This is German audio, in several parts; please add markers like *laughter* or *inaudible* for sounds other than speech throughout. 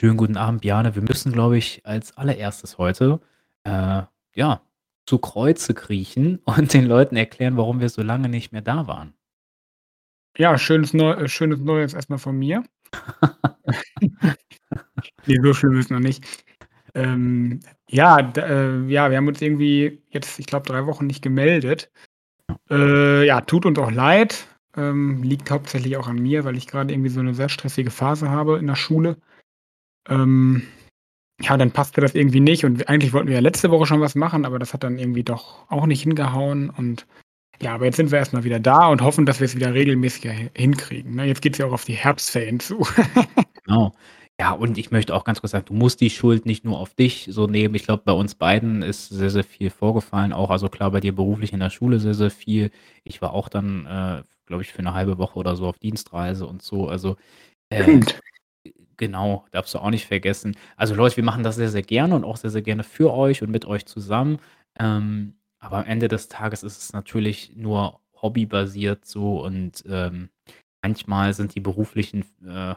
Schönen guten Abend, Bjarne. Wir müssen, glaube ich, als allererstes heute, äh, ja, zu Kreuze kriechen und den Leuten erklären, warum wir so lange nicht mehr da waren. Ja, schönes Neu äh, schönes Neues erstmal von mir. *laughs* Ne, so schlimm ist noch nicht. Ähm, ja, äh, ja, wir haben uns irgendwie jetzt, ich glaube, 3 Wochen nicht gemeldet. Äh, ja, tut uns auch leid. Ähm, liegt hauptsächlich auch an mir, weil ich gerade irgendwie so eine sehr stressige Phase habe in der Schule. Ähm, ja, dann passte das irgendwie nicht und eigentlich wollten wir ja letzte Woche schon was machen, aber das hat dann irgendwie doch auch nicht hingehauen und ja, aber jetzt sind wir erstmal wieder da und hoffen, dass wir es wieder regelmäßiger hinkriegen, ne? Jetzt geht's ja auch auf die Herbstferien zu. *laughs* Genau. Ja, und ich möchte auch ganz kurz sagen, du musst die Schuld nicht nur auf dich so nehmen. Ich glaube, bei uns beiden ist sehr, sehr viel vorgefallen auch. Also klar, bei dir beruflich in der Schule sehr, sehr viel. Ich war auch dann, äh, glaube ich, für eine halbe Woche oder so auf Dienstreise und so. Also, äh. Genau, darfst du auch nicht vergessen. Also Leute, wir machen das sehr, sehr gerne und auch sehr, sehr gerne für euch und mit euch zusammen. Ähm, aber am Ende des Tages ist es natürlich nur hobbybasiert so und, ähm, manchmal sind die beruflichen, äh,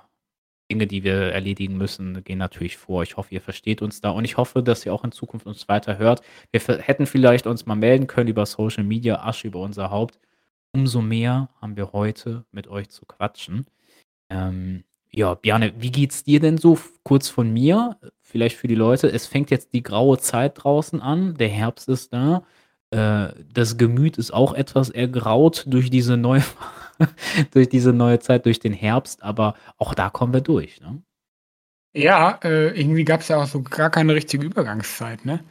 Dinge, die wir erledigen müssen, gehen natürlich vor. Ich hoffe, ihr versteht uns da und ich hoffe, dass ihr auch in Zukunft uns weiter hört. Wir hätten vielleicht uns mal melden können über Social Media, Asche über unser Haupt. Umso mehr haben wir heute mit euch zu quatschen. Ähm, ja, Bjarne, wie geht's dir denn so? Kurz von mir, vielleicht für die Leute. Es fängt jetzt die graue Zeit draußen an. Der Herbst ist da. Äh, das Gemüt ist auch etwas ergraut durch diese neue *laughs* durch diese neue Zeit, durch den Herbst, aber auch da kommen wir durch, ne? Ja, äh, irgendwie gab's ja auch so gar keine richtige Übergangszeit, ne?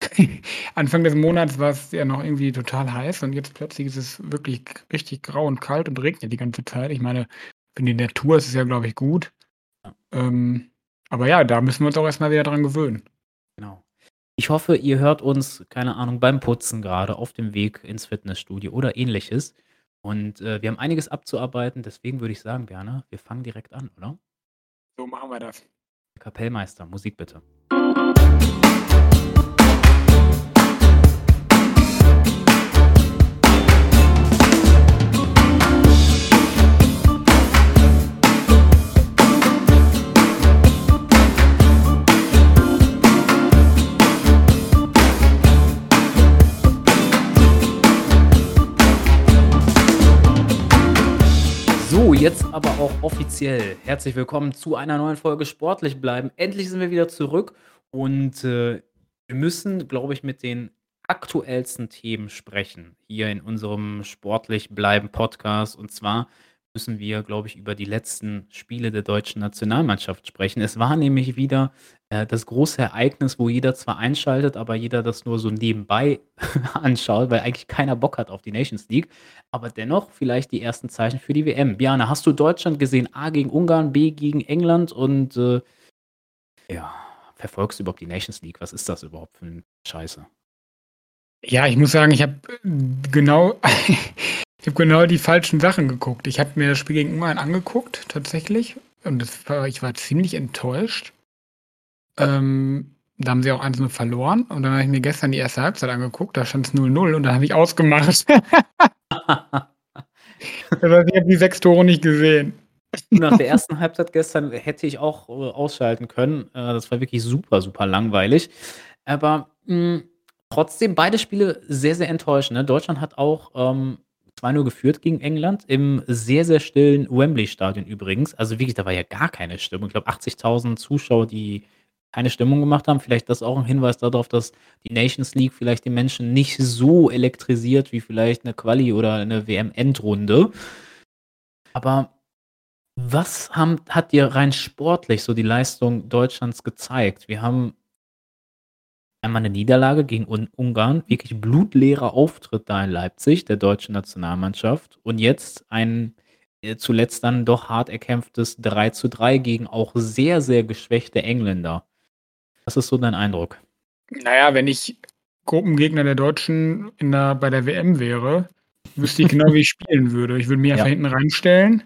*laughs* Anfang des Monats war's ja noch irgendwie total heiß und jetzt plötzlich ist es wirklich richtig grau und kalt und regnet die ganze Zeit. Ich meine, für die Natur ist es ja, glaube ich, gut. Ja. Ähm, aber ja, da müssen wir uns auch erst mal wieder dran gewöhnen. Genau. Ich hoffe, ihr hört uns, keine Ahnung, beim Putzen grade, auf dem Weg ins Fitnessstudio oder Ähnliches. Und, äh, wir haben einiges abzuarbeiten, deswegen würde ich sagen, Bjarne, wir fangen direkt an, oder? So machen wir das. Kapellmeister, Musik bitte. So, jetzt aber auch offiziell herzlich willkommen zu einer neuen Folge Sportlich bleiben. Endlich sind wir wieder zurück und, äh, wir müssen, glaube ich, mit den aktuellsten Themen sprechen hier in unserem Sportlich bleiben Podcast. Und zwar müssen wir, glaube ich, über die letzten Spiele der deutschen Nationalmannschaft sprechen. Es war nämlich wieder, äh, das große Ereignis, wo jeder zwar einschaltet, aber jeder das nur so nebenbei *laughs* anschaut, weil eigentlich keiner Bock hat auf die Nations League. Aber dennoch vielleicht die ersten Zeichen für die WM. Bjarne, hast du Deutschland gesehen? A gegen Ungarn, B gegen England und, äh, ja, verfolgst du überhaupt die Nations League? Was ist das überhaupt für 'n Scheiße? Ja, ich muss sagen, ich habe, genau *laughs* ich habe genau die falschen Sachen geguckt. Ich habe mir das Spiel gegen Ungarn angeguckt tatsächlich und war ich war ziemlich enttäuscht. Ähm, da haben sie auch 1:0 verloren und dann habe ich mir gestern die erste Halbzeit angeguckt, da stand's 0:0 und dann habe ich ausgemacht. *laughs* Heißt, ich habe die 6 Tore nicht gesehen. Nach der ersten Halbzeit gestern hätte ich auch, äh, ausschalten können. Äh, das war wirklich super, super langweilig. Aber, hm, trotzdem beide Spiele sehr, sehr enttäuschend, ne? Deutschland hat auch, ähm, 2:0 geführt gegen England im sehr, sehr stillen Wembley-Stadion übrigens. Also wirklich, da war ja gar keine Stimmung. Ich glaube, 80.000 Zuschauer, die keine Stimmung gemacht haben. Vielleicht das auch 'n Hinweis da drauf, dass die Nations League vielleicht die Menschen nicht so elektrisiert wie vielleicht 'ne Quali oder 'ne WM-Endrunde. Aber was haben hat dir rein sportlich so die Leistung Deutschlands gezeigt? Wir haben einmal 'ne Niederlage gegen Un Ungarn, wirklich blutleerer Auftritt da in Leipzig der deutschen Nationalmannschaft und jetzt ein, äh, zuletzt dann doch hart erkämpftes 3:3 gegen auch sehr, sehr geschwächte Engländer. Was ist so dein Eindruck? Na ja, wenn ich Gruppengegner der Deutschen in der bei der WM wäre, wüsste ich genau, wie ich *laughs* spielen würde. Ich würde mich Ja. einfach hinten reinstellen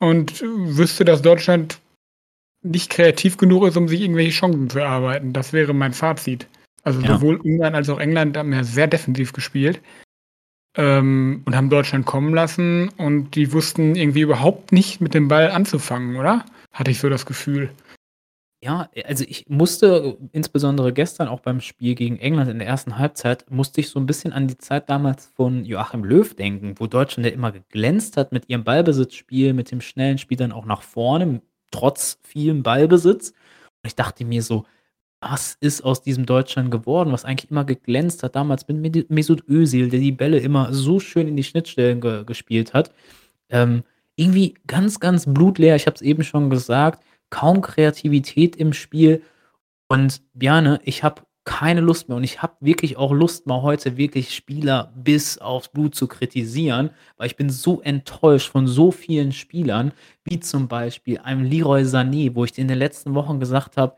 und wüsste, dass Deutschland nicht kreativ genug ist, um sich irgendwelche Chancen zu erarbeiten. Das wäre mein Fazit. Also, Ja. sowohl Ungarn als auch England haben ja sehr defensiv gespielt, ähm, und haben Deutschland kommen lassen und die wussten irgendwie überhaupt nicht mit dem Ball anzufangen, oder? Hatte ich so das Gefühl. Ja, also ich musste insbesondere gestern auch beim Spiel gegen England in der 1. Halbzeit musste ich so 'n bisschen an die Zeit damals von Joachim Löw denken, wo Deutschland ja immer geglänzt hat mit ihrem Ballbesitzspiel, mit dem schnellen Spiel dann auch nach vorne, trotz vielem Ballbesitz. Und ich dachte mir so: „Was ist aus diesem Deutschland geworden, was eigentlich immer geglänzt hat damals mit Mesut Özil, der die Bälle immer so schön in die Schnittstellen ge gespielt hat?“ Ähm, irgendwie ganz, ganz blutleer. Ich habe es eben schon gesagt, kaum Kreativität im Spiel. Und ja, ne, ich habe keine Lust mehr und ich habe wirklich auch Lust, mal heute wirklich Spieler bis aufs Blut zu kritisieren, weil ich bin so enttäuscht von so vielen Spielern, wie zum Beispiel einem Leroy Sané, wo ich in den letzten Wochen gesagt habe: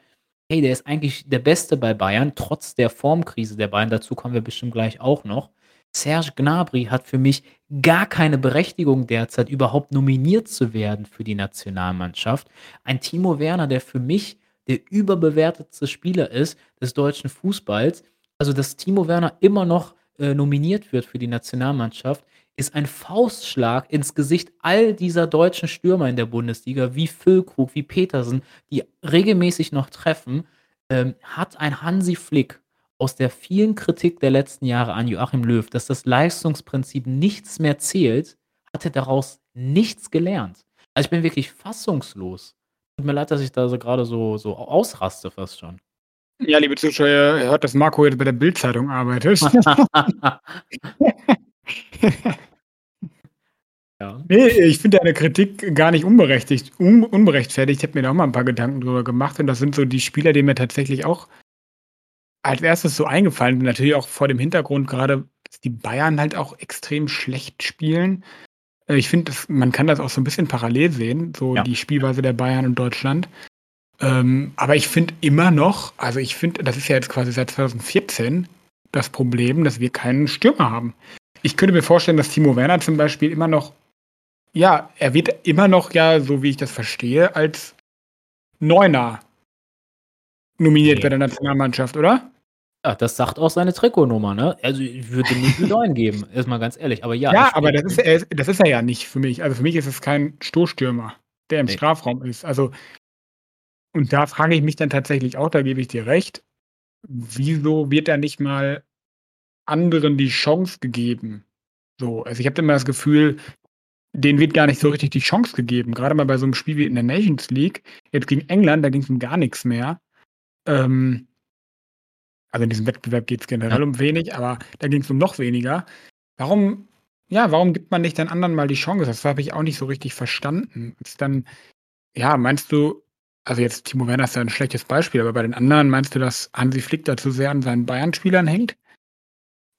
„Hey, der ist eigentlich der Beste bei Bayern, trotz der Formkrise der Bayern.“ Dazu kommen wir bestimmt gleich auch noch. Serge Gnabry hat für mich gar keine Berechtigung derzeit, überhaupt nominiert zu werden für die Nationalmannschaft. Ein Timo Werner, der für mich der überbewertetste Spieler ist des deutschen Fußballs. Also, dass Timo Werner immer noch, äh, nominiert wird für die Nationalmannschaft, ist ein Faustschlag ins Gesicht all dieser deutschen Stürmer in der Bundesliga, wie Füllkrug, wie Petersen, die regelmäßig noch treffen. Ähm, hat ein Hansi Flick aus der vielen Kritik der letzten Jahre an Joachim Löw, dass das Leistungsprinzip nichts mehr zählt, hat er daraus nichts gelernt. Also, ich bin wirklich fassungslos. Tut mir leid, dass ich da so grade so so ausraste fast schon. Ja, liebe Zuschauer, ihr hört, dass Marco jetzt bei der Bild-Zeitung arbeitet. *laughs* Ja. Ne, ich finde deine Kritik gar nicht unberechtigt un unberechtfertigt. Ich habe mir da auch mal 'n paar Gedanken drüber gemacht und das sind so die Spieler, die mir tatsächlich auch als 1. so eingefallen sind. Natürlich auch vor dem Hintergrund grade, dass die Bayern halt auch extrem schlecht spielen. Äh, ich finde, man kann das auch so 'n bisschen parallel sehen, so Ja, die. Spielweise der Bayern und Deutschland. Ähm, aber ich finde immer noch also, ich finde, das ist ja jetzt quasi seit 2014 das Problem, dass wir keinen Stürmer haben. Ich könnte mir vorstellen, dass Timo Werner zum Beispiel immer noch ja, er wird immer noch ja, so wie ich das verstehe, als Neuner nominiert bei Ne. der Nationalmannschaft, oder? Ja, das sagt auch seine Trikotnummer, ne? Also, ich würde dem nicht die *laughs* 9 geben, erst mal ganz ehrlich. Aber ja, Ja, aber das ist er das ist er ja nicht für mich. Also, für mich ist es kein Stoßstürmer, der im Ne. Strafraum ist. Also und da frage ich mich dann tatsächlich auch, da gebe ich dir recht, wieso wird da nicht mal anderen die Chance gegeben? So, also, ich habe immer das Gefühl, denen wird gar nicht so richtig die Chance gegeben. Grade mal bei so 'nem Spiel wie in der Nations League, jetzt gegen England, da ging's um gar nix mehr. Ähm also, in diesem Wettbewerb geht's Ja. generell um wenig, aber da ging's um noch weniger. Warum ja, warum gibt man nicht den anderen mal die Chance? Das habe ich auch nicht so richtig verstanden. Ist dann ja, meinst du also, jetzt Timo Werner ist ja 'n schlechtes Beispiel, aber bei den anderen meinst du, dass Hansi Flick da zu sehr an seinen Bayern-Spielern hängt?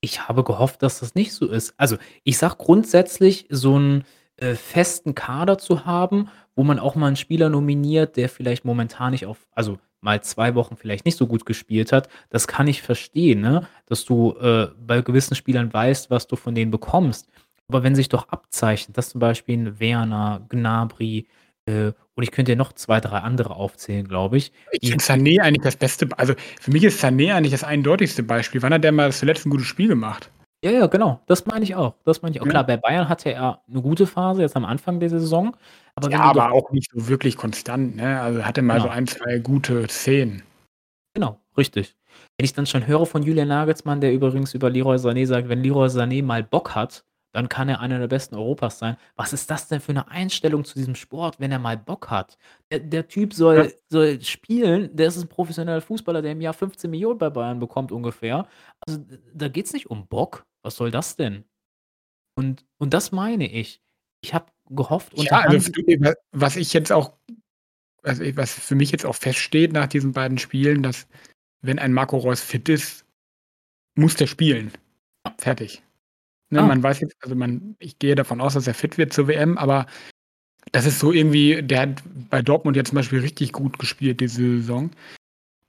Ich habe gehofft, dass das nicht so ist. Also, ich sage grundsätzlich, so 'n, äh, festen Kader zu haben, wo man auch mal 'n Spieler nominiert, der vielleicht momentan nicht auf also, mal 2 Wochen vielleicht nicht so gut gespielt hat, das kann ich verstehen, ne, dass du, äh, bei gewissen Spielern weißt, was du von denen bekommst. Aber wenn sich doch abzeichnet, dass zum Beispiel 'n Werner, Gnabry, äh, und ich könnte dir noch 2, 3 andere aufzählen, glaube ich, Ich finde Sané eigentlich das beste also, für mich ist Sané eigentlich das eindeutigste Beispiel. Wann hat der mal zuletzt 'n gutes Spiel gemacht? Ja, ja, genau. Das meine ich auch. Das meine ich auch. Ja. Klar, bei Bayern hatte er 'ne gute Phase jetzt am Anfang der Saison, aber Ja, wenn du doch aber auch nicht so wirklich konstant, ne? Also, hatte mal so Genau. 1, 2 gute Szenen. Genau, richtig. Wenn ich dann schon höre von Julian Nagelsmann, der übrigens über Leroy Sané sagt: „Wenn Leroy Sané mal Bock hat, dann kann er einer der Besten Europas sein.“ Was ist das denn für 'ne Einstellung zu diesem Sport, wenn er mal Bock hat? Der der Typ Ja. soll soll spielen, der ist 'n professioneller Fußballer, der im Jahr 15.000.000 bei Bayern bekommt ungefähr. Also, d da geht's nicht um Bock. Was soll das denn? Und und das meine ich. Ich habe gehofft Ja, unter also, was ich jetzt auch also, was für mich jetzt auch feststeht nach diesen beiden Spielen, dass, wenn ein Marco Reus fit ist, muss der spielen. Ja. Fertig. Ne, Ah. man weiß jetzt also, man ich gehe davon aus, dass er fit wird zur WM, aber das ist so irgendwie der hat bei Dortmund ja zum Beispiel richtig gut gespielt diese Saison.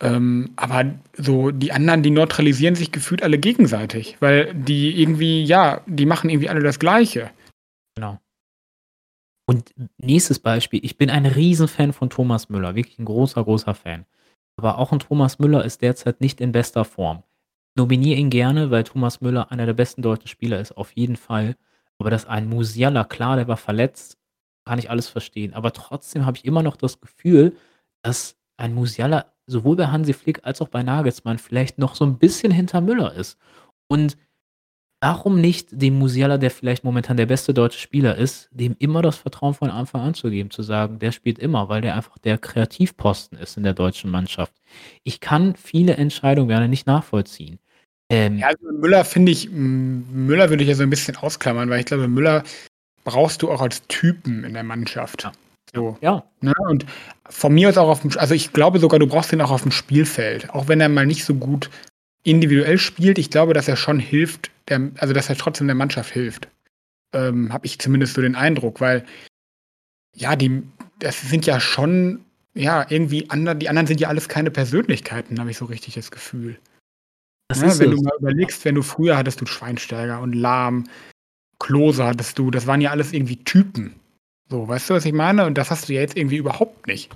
Ähm, aber so die anderen, die neutralisieren sich gefühlt alle gegenseitig, weil die irgendwie ja, die machen irgendwie alle das Gleiche. Genau. Und nächstes Beispiel, ich bin ein Riesenfan von Thomas Müller, wirklich 'n großer, großer Fan. Aber auch 'n Thomas Müller ist derzeit nicht in bester Form. Nominiere ihn gerne, weil Thomas Müller einer der besten deutschen Spieler ist, auf jeden Fall. Aber dass ein Musiala klar, der war verletzt, kann ich alles verstehen. Aber trotzdem habe ich immer noch das Gefühl, dass ein Musiala sowohl bei Hansi Flick als auch bei Nagelsmann vielleicht noch so 'n bisschen hinter Müller ist. Und warum nicht dem Musiala, der vielleicht momentan der beste deutsche Spieler ist, dem immer das Vertrauen von Anfang an zu geben, zu sagen, der spielt immer, weil der einfach der Kreativposten ist in der deutschen Mannschaft. Ich kann viele Entscheidungen gerne nicht nachvollziehen. Ähm Ja, also Müller finde ich Müller würde ich ja so 'n bisschen ausklammern, weil ich glaube, Müller brauchst du auch als Typen in der Mannschaft. Ja. So, Ja. ne? Und von mir aus auch aufm Sch also, ich glaube sogar, du brauchst ihn auch aufm Spielfeld, auch wenn er mal nicht so gut individuell spielt. Ich glaube, dass er schon hilft, der also, dass er trotzdem der Mannschaft hilft. Ähm, habe ich zumindest so den Eindruck, weil ja, die das sind ja schon ja, irgendwie ander die anderen sind ja alles keine Persönlichkeiten, habe ich so richtig das Gefühl. Das Ne, wenn du es. mal überlegst, wenn du früher hattest du Schweinsteiger und Lahm, Klose hattest du, das waren ja alles irgendwie Typen. So, weißt du, was ich meine? Und das hast du ja jetzt irgendwie überhaupt nicht.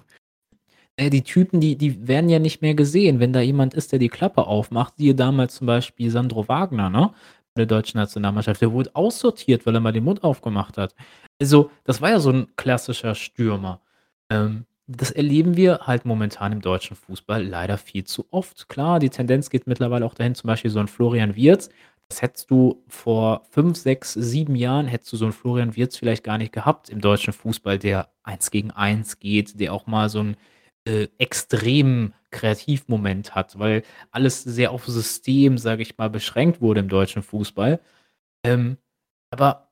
Die Typen, die die werden ja nicht mehr gesehen, wenn da jemand ist, der die Klappe aufmacht. Siehe damals zum Beispiel Sandro Wagner, ne, bei der deutschen Nationalmannschaft. Der wurde aussortiert, weil er mal den Mund aufgemacht hat. Also, das war ja so 'n klassischer Stürmer. Ähm, das erleben wir halt momentan im deutschen Fußball leider viel zu oft. Klar, die Tendenz geht mittlerweile auch dahin, zum Beispiel so 'n Florian Wirtz. Das hättest du vor 5, 6, 7 Jahren hättest du so 'n Florian Wirtz vielleicht gar nicht gehabt im deutschen Fußball, der 1 gegen 1 geht, der auch mal so 'n, äh, extremen Kreativmoment hat, weil alles sehr auf System, sage ich mal, beschränkt wurde im deutschen Fußball. Ähm, aber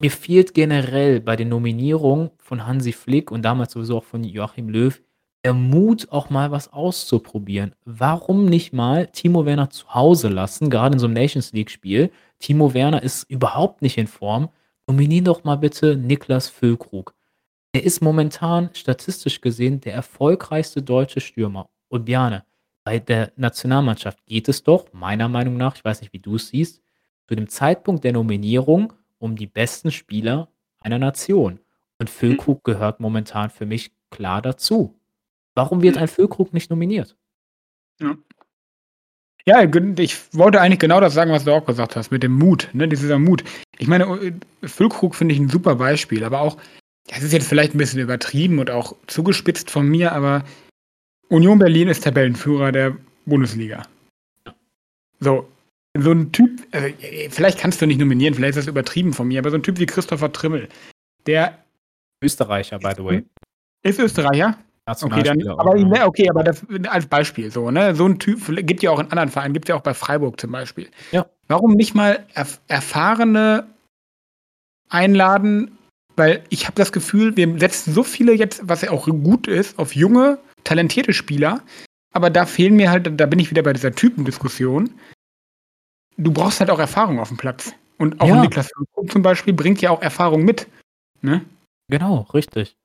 mir fehlt generell bei den Nominierungen von Hansi Flick und damals sowieso auch von Joachim Löw der Mut, auch mal was auszuprobieren. Warum nicht mal Timo Werner zu Hause lassen, grade in so 'nem Nations-League-Spiel? Timo Werner ist überhaupt nicht in Form. Nominier doch mal bitte Niklas Füllkrug. Der ist momentan statistisch gesehen der erfolgreichste deutsche Stürmer. Und Bjane, bei der Nationalmannschaft geht es doch meiner Meinung nach, ich weiß nicht, wie du's siehst, zu dem Zeitpunkt der Nominierung um die besten Spieler einer Nation. Und. Füllkrug gehört momentan für mich klar dazu. Warum wird ein Füllkrug nicht nominiert? Ja. Ja, ich wollte eigentlich genau das sagen, was du auch gesagt hast, mit dem Mut, ne, dieser Mut. Ich meine, äh, Füllkrug finde ich 'n super Beispiel, aber auch das ist jetzt vielleicht 'n bisschen übertrieben und auch zugespitzt von mir, aber Union Berlin ist Tabellenführer der Bundesliga. So, so 'n Typ äh, vielleicht kannst du nicht nominieren, vielleicht ist das übertrieben von mir, aber so 'n Typ wie Christopher Trimmel, der Österreicher, by the way. Ist Österreicher? Okay, dann aber ne, okay, aber das als Beispiel so, ne? So 'n Typ gibt ja auch in anderen Vereinen, gibt's ja auch bei Freiburg zum Beispiel. Ja. Warum nicht mal erf Erfahrene einladen? Weil ich habe das Gefühl, wir setzen so viele jetzt, was ja auch gut ist, auf junge, talentierte Spieler, aber da fehlen mir halt da bin ich wieder bei dieser Typendiskussion. Du brauchst halt auch Erfahrung aufm Platz. Und auch Ja. Niklas zum Beispiel bringt ja auch Erfahrung mit, ne? Genau, richtig.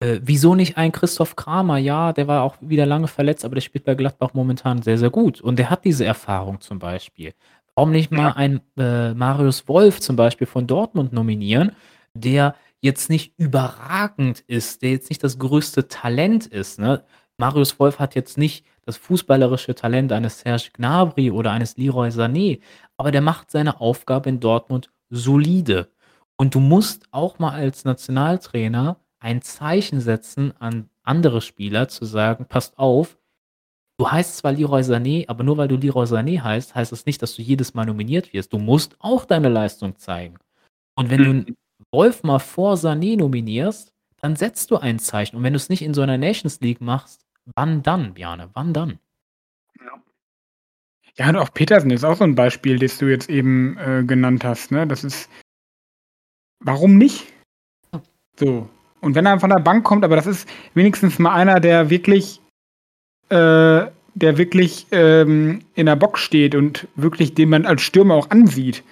Äh, wieso nicht ein Christoph Kramer? Ja, der war auch wieder lange verletzt, aber der spielt bei Gladbach momentan sehr, sehr gut. Und der hat diese Erfahrung zum Beispiel. Warum nicht mal einen, äh, Marius Wolf zum Beispiel von Dortmund nominieren, der jetzt nicht überragend ist, der jetzt nicht das größte Talent ist, ne? Marius Wolf hat jetzt nicht das fußballerische Talent eines Serge Gnabry oder eines Leroy Sané, aber der macht seine Aufgabe in Dortmund solide. Und du musst auch mal als Nationaltrainer ein Zeichen setzen an andere Spieler, zu sagen: „Passt auf, du heißt zwar Leroy Sané, aber nur weil du Leroy Sané heißt, heißt das nicht, dass du jedes Mal nominiert wirst. Du musst auch deine Leistung zeigen.“ Und wenn du Mhm. Wolf mal vor Sané nominierst, dann setzt du ein Zeichen. Und wenn du's nicht in so 'ner Nations League machst, wann dann, Bjane, wann dann? Ja. Ja, und auch Petersen ist auch so 'n Beispiel, das du jetzt eben, äh, genannt hast, ne? Das ist warum nicht? So. Und wenn er von der Bank kommt aber das ist wenigstens mal einer, der wirklich äh, der wirklich, ähm, in der Box steht und wirklich den man als Stürmer auch ansieht,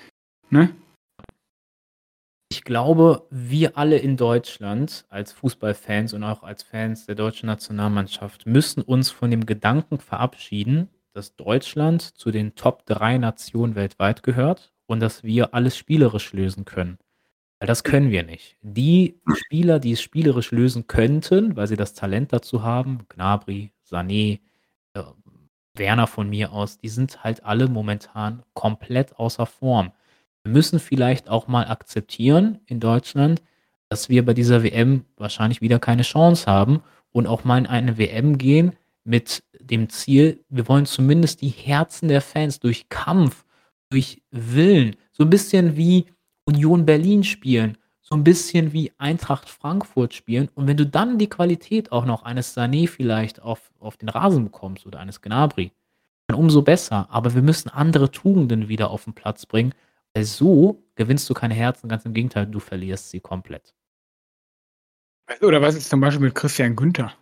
ne? Ich glaube, wir alle in Deutschland als Fußballfans und auch als Fans der deutschen Nationalmannschaft müssen uns von dem Gedanken verabschieden, dass Deutschland zu den Top 3 Nationen weltweit gehört und dass wir alles spielerisch lösen können. Weil das können wir nicht. Die Spieler, die es spielerisch lösen könnten, weil sie das Talent dazu haben, Gnabry, Sané, äh, Werner von mir aus, die sind halt alle momentan komplett außer Form. Wir müssen vielleicht auch mal akzeptieren in Deutschland, dass wir bei dieser WM wahrscheinlich wieder keine Chance haben und auch mal in eine WM gehen, mit dem Ziel, wir wollen zumindest die Herzen der Fans durch Kampf, durch Willen, so 'n bisschen wie Union Berlin spielen, so 'n bisschen wie Eintracht Frankfurt spielen. Und wenn du dann die Qualität auch noch eines Sané vielleicht auf auf den Rasen bekommst oder eines Gnabry, dann umso besser. Aber wir müssen andere Tugenden wieder auf 'n Platz bringen, weil so gewinnst du keine Herzen, ganz im Gegenteil, du verlierst sie komplett. Oder was ist zum Beispiel mit Christian Günther?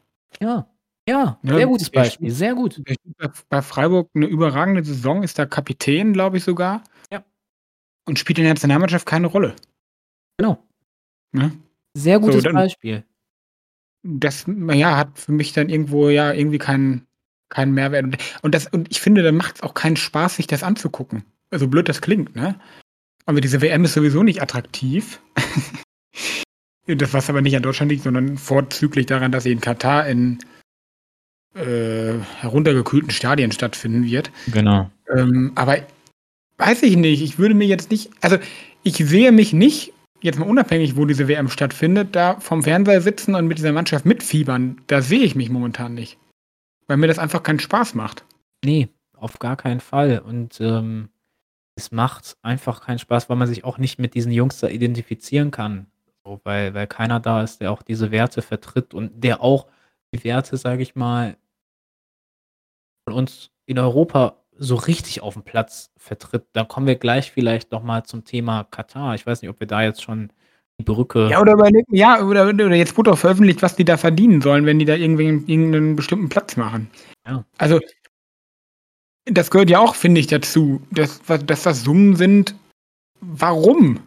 Ja, ja, Ne, sehr gutes Beispiel, sehr gut. bei Freiburg 'ne überragende Saison, ist da Kapitän, glaube ich sogar. Und spielt in der Nationalmannschaft keine Rolle. Genau. Ne? Sehr So, gutes dann Beispiel. das, ja, hat für mich dann irgendwo ja irgendwie keinen keinen Mehrwert. Und und das und ich finde, dann macht's auch keinen Spaß, sich das anzugucken. Also, so blöd das klingt, ne? Aber diese WM ist sowieso nicht attraktiv. *laughs* Das was aber nicht an Deutschland liegt, sondern vorzüglich daran, dass sie in Katar in, äh, heruntergekühlten Stadien stattfinden wird. Genau. Ähm, aber weiß ich nicht, ich würde mir jetzt nicht also, ich sehe mich nicht, jetzt mal unabhängig, wo diese WM stattfindet, da vorm Fernseher sitzen und mit dieser Mannschaft mitfiebern. Da sehe ich mich momentan nicht, weil mir das einfach keinen Spaß macht. Ne, auf gar keinen Fall. Und, ähm, es macht einfach keinen Spaß, weil man sich auch nicht mit diesen Jungs da identifizieren kann. So, weil weil keiner da ist, der auch diese Werte vertritt und der auch die Werte, sage ich mal von uns in Europa so richtig aufm Platz vertritt. Da kommen wir gleich vielleicht noch mal zum Thema Katar. Ich weiß nicht, ob wir da jetzt schon die Brücke Ja, oder überleg ja, oder oder jetzt wurde auch veröffentlicht, was die da verdienen sollen, wenn die da irgendwen irgend 'nen bestimmten Platz machen. Ja. Also das gehört ja auch, finde ich, dazu, dass dass das Summen sind warum?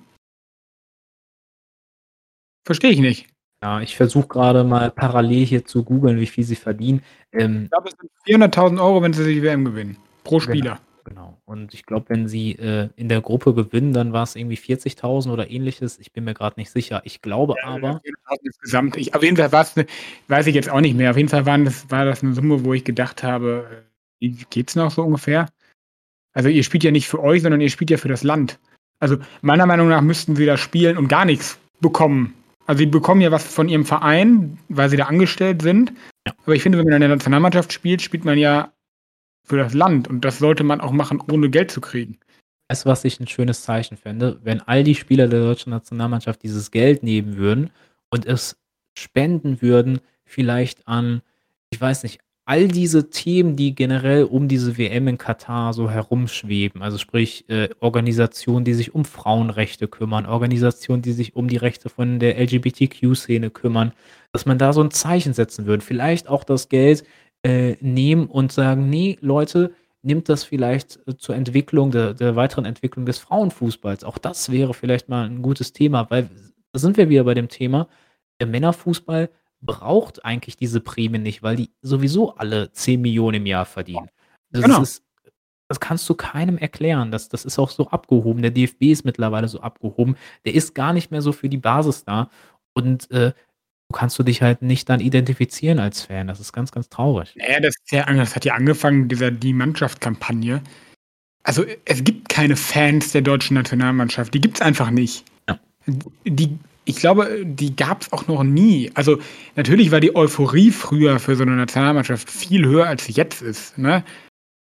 Verstehe ich nicht. Ja, ich versuche grade mal parallel hier zu googeln, wie viel sie verdienen. Ähm Ich glaube, es sind 400.000 €, wenn sie die WM gewinnen, pro Genau, Spieler. genau. Und ich glaube, wenn sie, äh, in der Gruppe gewinnen, dann war's irgendwie 40.000 oder Ähnliches. Ich bin mir grad nicht sicher. Ich glaube Ja, aber insgesamt. Ich auf jeden Fall war's 'ne weiß ich jetzt auch nicht mehr. Auf jeden Fall waren das war das 'ne Summe, wo ich gedacht habe, äh, wie geht's noch so ungefähr? Also, ihr spielt ja nicht für euch, sondern ihr spielt ja für das Land. Also, meiner Meinung nach müssten sie da spielen und gar nix bekommen. Also, sie bekommen ja was von ihrem Verein, weil sie da angestellt sind. Ja. Aber ich finde, wenn man in der Nationalmannschaft spielt, spielt man ja für das Land und das sollte man auch machen, ohne Geld zu kriegen. Weißt du, was ich 'n schönes Zeichen fände? Wenn all die Spieler der deutschen Nationalmannschaft dieses Geld nehmen würden und es spenden würden, vielleicht an, ich weiß nicht, all diese Themen, die generell um diese WM in Katar so herumschweben. Also, sprich, äh, Organisationen, die sich um Frauenrechte kümmern, Organisationen, die sich um die Rechte von der LGBTQ-Szene kümmern, dass man da so 'n Zeichen setzen würde. Vielleicht auch das Geld, äh, nehmen und sagen: „Ne, Leute, nehmt das vielleicht, äh, zur Entwicklung der der weiteren Entwicklung des Frauenfußballs.“ Auch das wäre vielleicht mal 'n gutes Thema, weil da sind wir wieder bei dem Thema, der Männerfußball braucht eigentlich diese Prämien nicht, weil die sowieso alle 10.000.000 im Jahr verdienen. Das Genau. ist das kannst du keinem erklären. Das das ist auch so abgehoben. Der DFB ist mittlerweile so abgehoben. Der ist gar nicht mehr so für die Basis da und, äh, kannst du dich halt nicht dann identifizieren als Fan. Das ist ganz, ganz traurig. Na ja, das ist ja das hat ja angefangen dieser Die-Mannschaft-Kampagne. Also, e es gibt keine Fans der deutschen Nationalmannschaft. Die gibt's einfach nicht. Ja. Die ich glaube, die gab's auch noch nie. Also, natürlich war die Euphorie früher für so 'ne Nationalmannschaft viel höher, als sie jetzt ist, ne?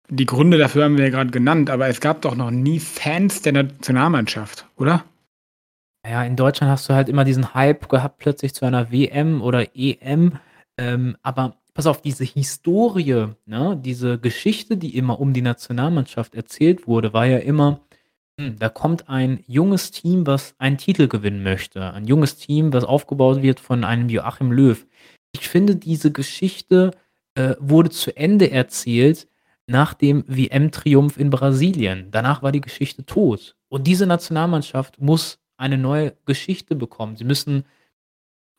Die Gründe dafür haben wir ja grad genannt, aber es gab doch noch nie Fans der Nationalmannschaft, oder? Ja, in Deutschland hast du halt immer diesen Hype gehabt plötzlich zu einer WM oder EM. Ähm, aber pass auf, diese Historie, ne, diese Geschichte, die immer um die Nationalmannschaft erzählt wurde, war ja immer, hm, da kommt ein junges Team, was einen Titel gewinnen möchte. Ein junges Team, was aufgebaut wird von einem Joachim Löw. Ich finde, diese Geschichte, äh, wurde zu Ende erzählt nach dem WM-Triumph in Brasilien. Danach war die Geschichte tot. Und diese Nationalmannschaft muss eine neue Geschichte bekommen. Sie müssen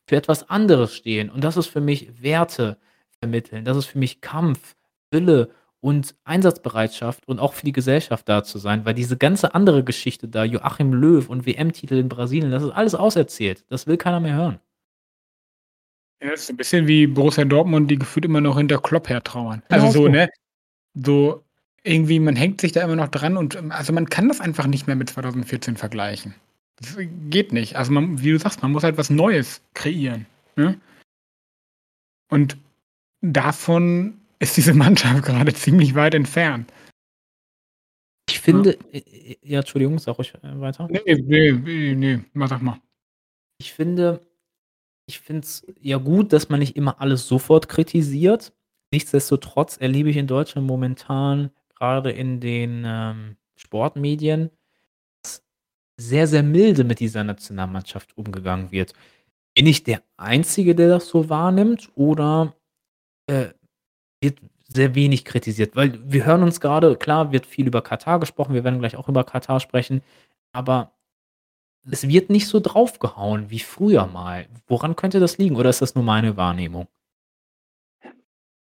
für etwas anderes stehen. Und das ist für mich Werte vermitteln. Das ist für mich Kampf, Wille und Einsatzbereitschaft und auch für die Gesellschaft da zu sein, weil diese ganze andere Geschichte da, Joachim Löw und WM-Titel in Brasilien, das ist alles auserzählt. Das will keiner mehr hören. Ja, ist so 'n bisschen wie Borussia Dortmund, die gefühlt immer noch hinter Klopp hertrauern. Also, Genau so, so. ne? So irgendwie man hängt sich da immer noch dran und, ähm also, man kann das einfach nicht mehr mit 2014 vergleichen. Das geht nicht. Also, man wie du sagst, man muss halt was Neues kreieren, ne? Und davon ist diese *laughs* Mannschaft gerade ziemlich weit entfernt. Ich finde äh, äh, ja, Entschuldigung, sag ruhig, äh, weiter. Ne, ne, ne, ne, ma sag mal. Ich finde ich finde es ja gut, dass man nicht immer alles sofort kritisiert. Nichtsdestotrotz erlebe ich in Deutschland momentan, grade in den, ähm, Sportmedien, sehr, sehr milde mit dieser Nationalmannschaft umgegangen wird. Bin ich der Einzige, der das so wahrnimmt oder, äh, wird sehr wenig kritisiert? Weil wir hören uns grade klar, wird viel über Katar gesprochen, wir werden gleich auch über Katar sprechen, aber es wird nicht so draufgehauen wie früher mal. Woran könnte das liegen oder ist das nur meine Wahrnehmung?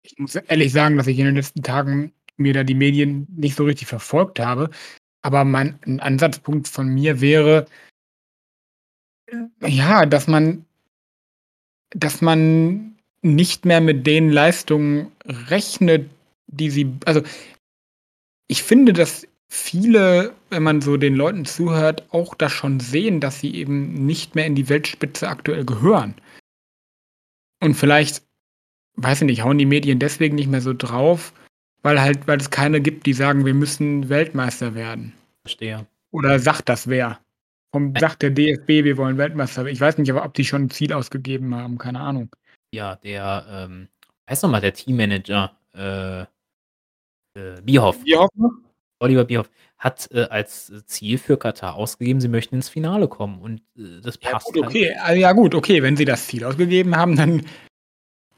Ich muss ehrlich sagen, dass ich in den letzten Tagen mir da die Medien nicht so richtig verfolgt habe, aber mein 'n Ansatzpunkt von mir wäre ja, dass man dass man nicht mehr mit den Leistungen rechnet, die sie also, ich finde, dass viele, wenn man so den Leuten zuhört, auch das schon sehen, dass sie eben nicht mehr in die Weltspitze aktuell gehören. Und vielleicht, weiß ich nicht, hauen die Medien deswegen nicht mehr so drauf, weil halt weil es keine gibt, die sagen: „Wir müssen Weltmeister werden.“ Verstehe. Oder sagt das wer? Äh sagt der DFB: „Wir wollen Weltmeister werden?“ Ich weiß nicht, aber ob die schon 'n Ziel ausgegeben haben, keine Ahnung. Ja, der, ähm heißt noch mal der Teammanager? Äh, äh, Bierhoff. Bierhoff? Oliver Bierhoff hat, äh, als Ziel für Katar ausgegeben, sie möchten ins Finale kommen und, äh, das Ja passt gut, halt okay. Ah, ja gut, okay, wenn sie das Ziel ausgegeben haben, dann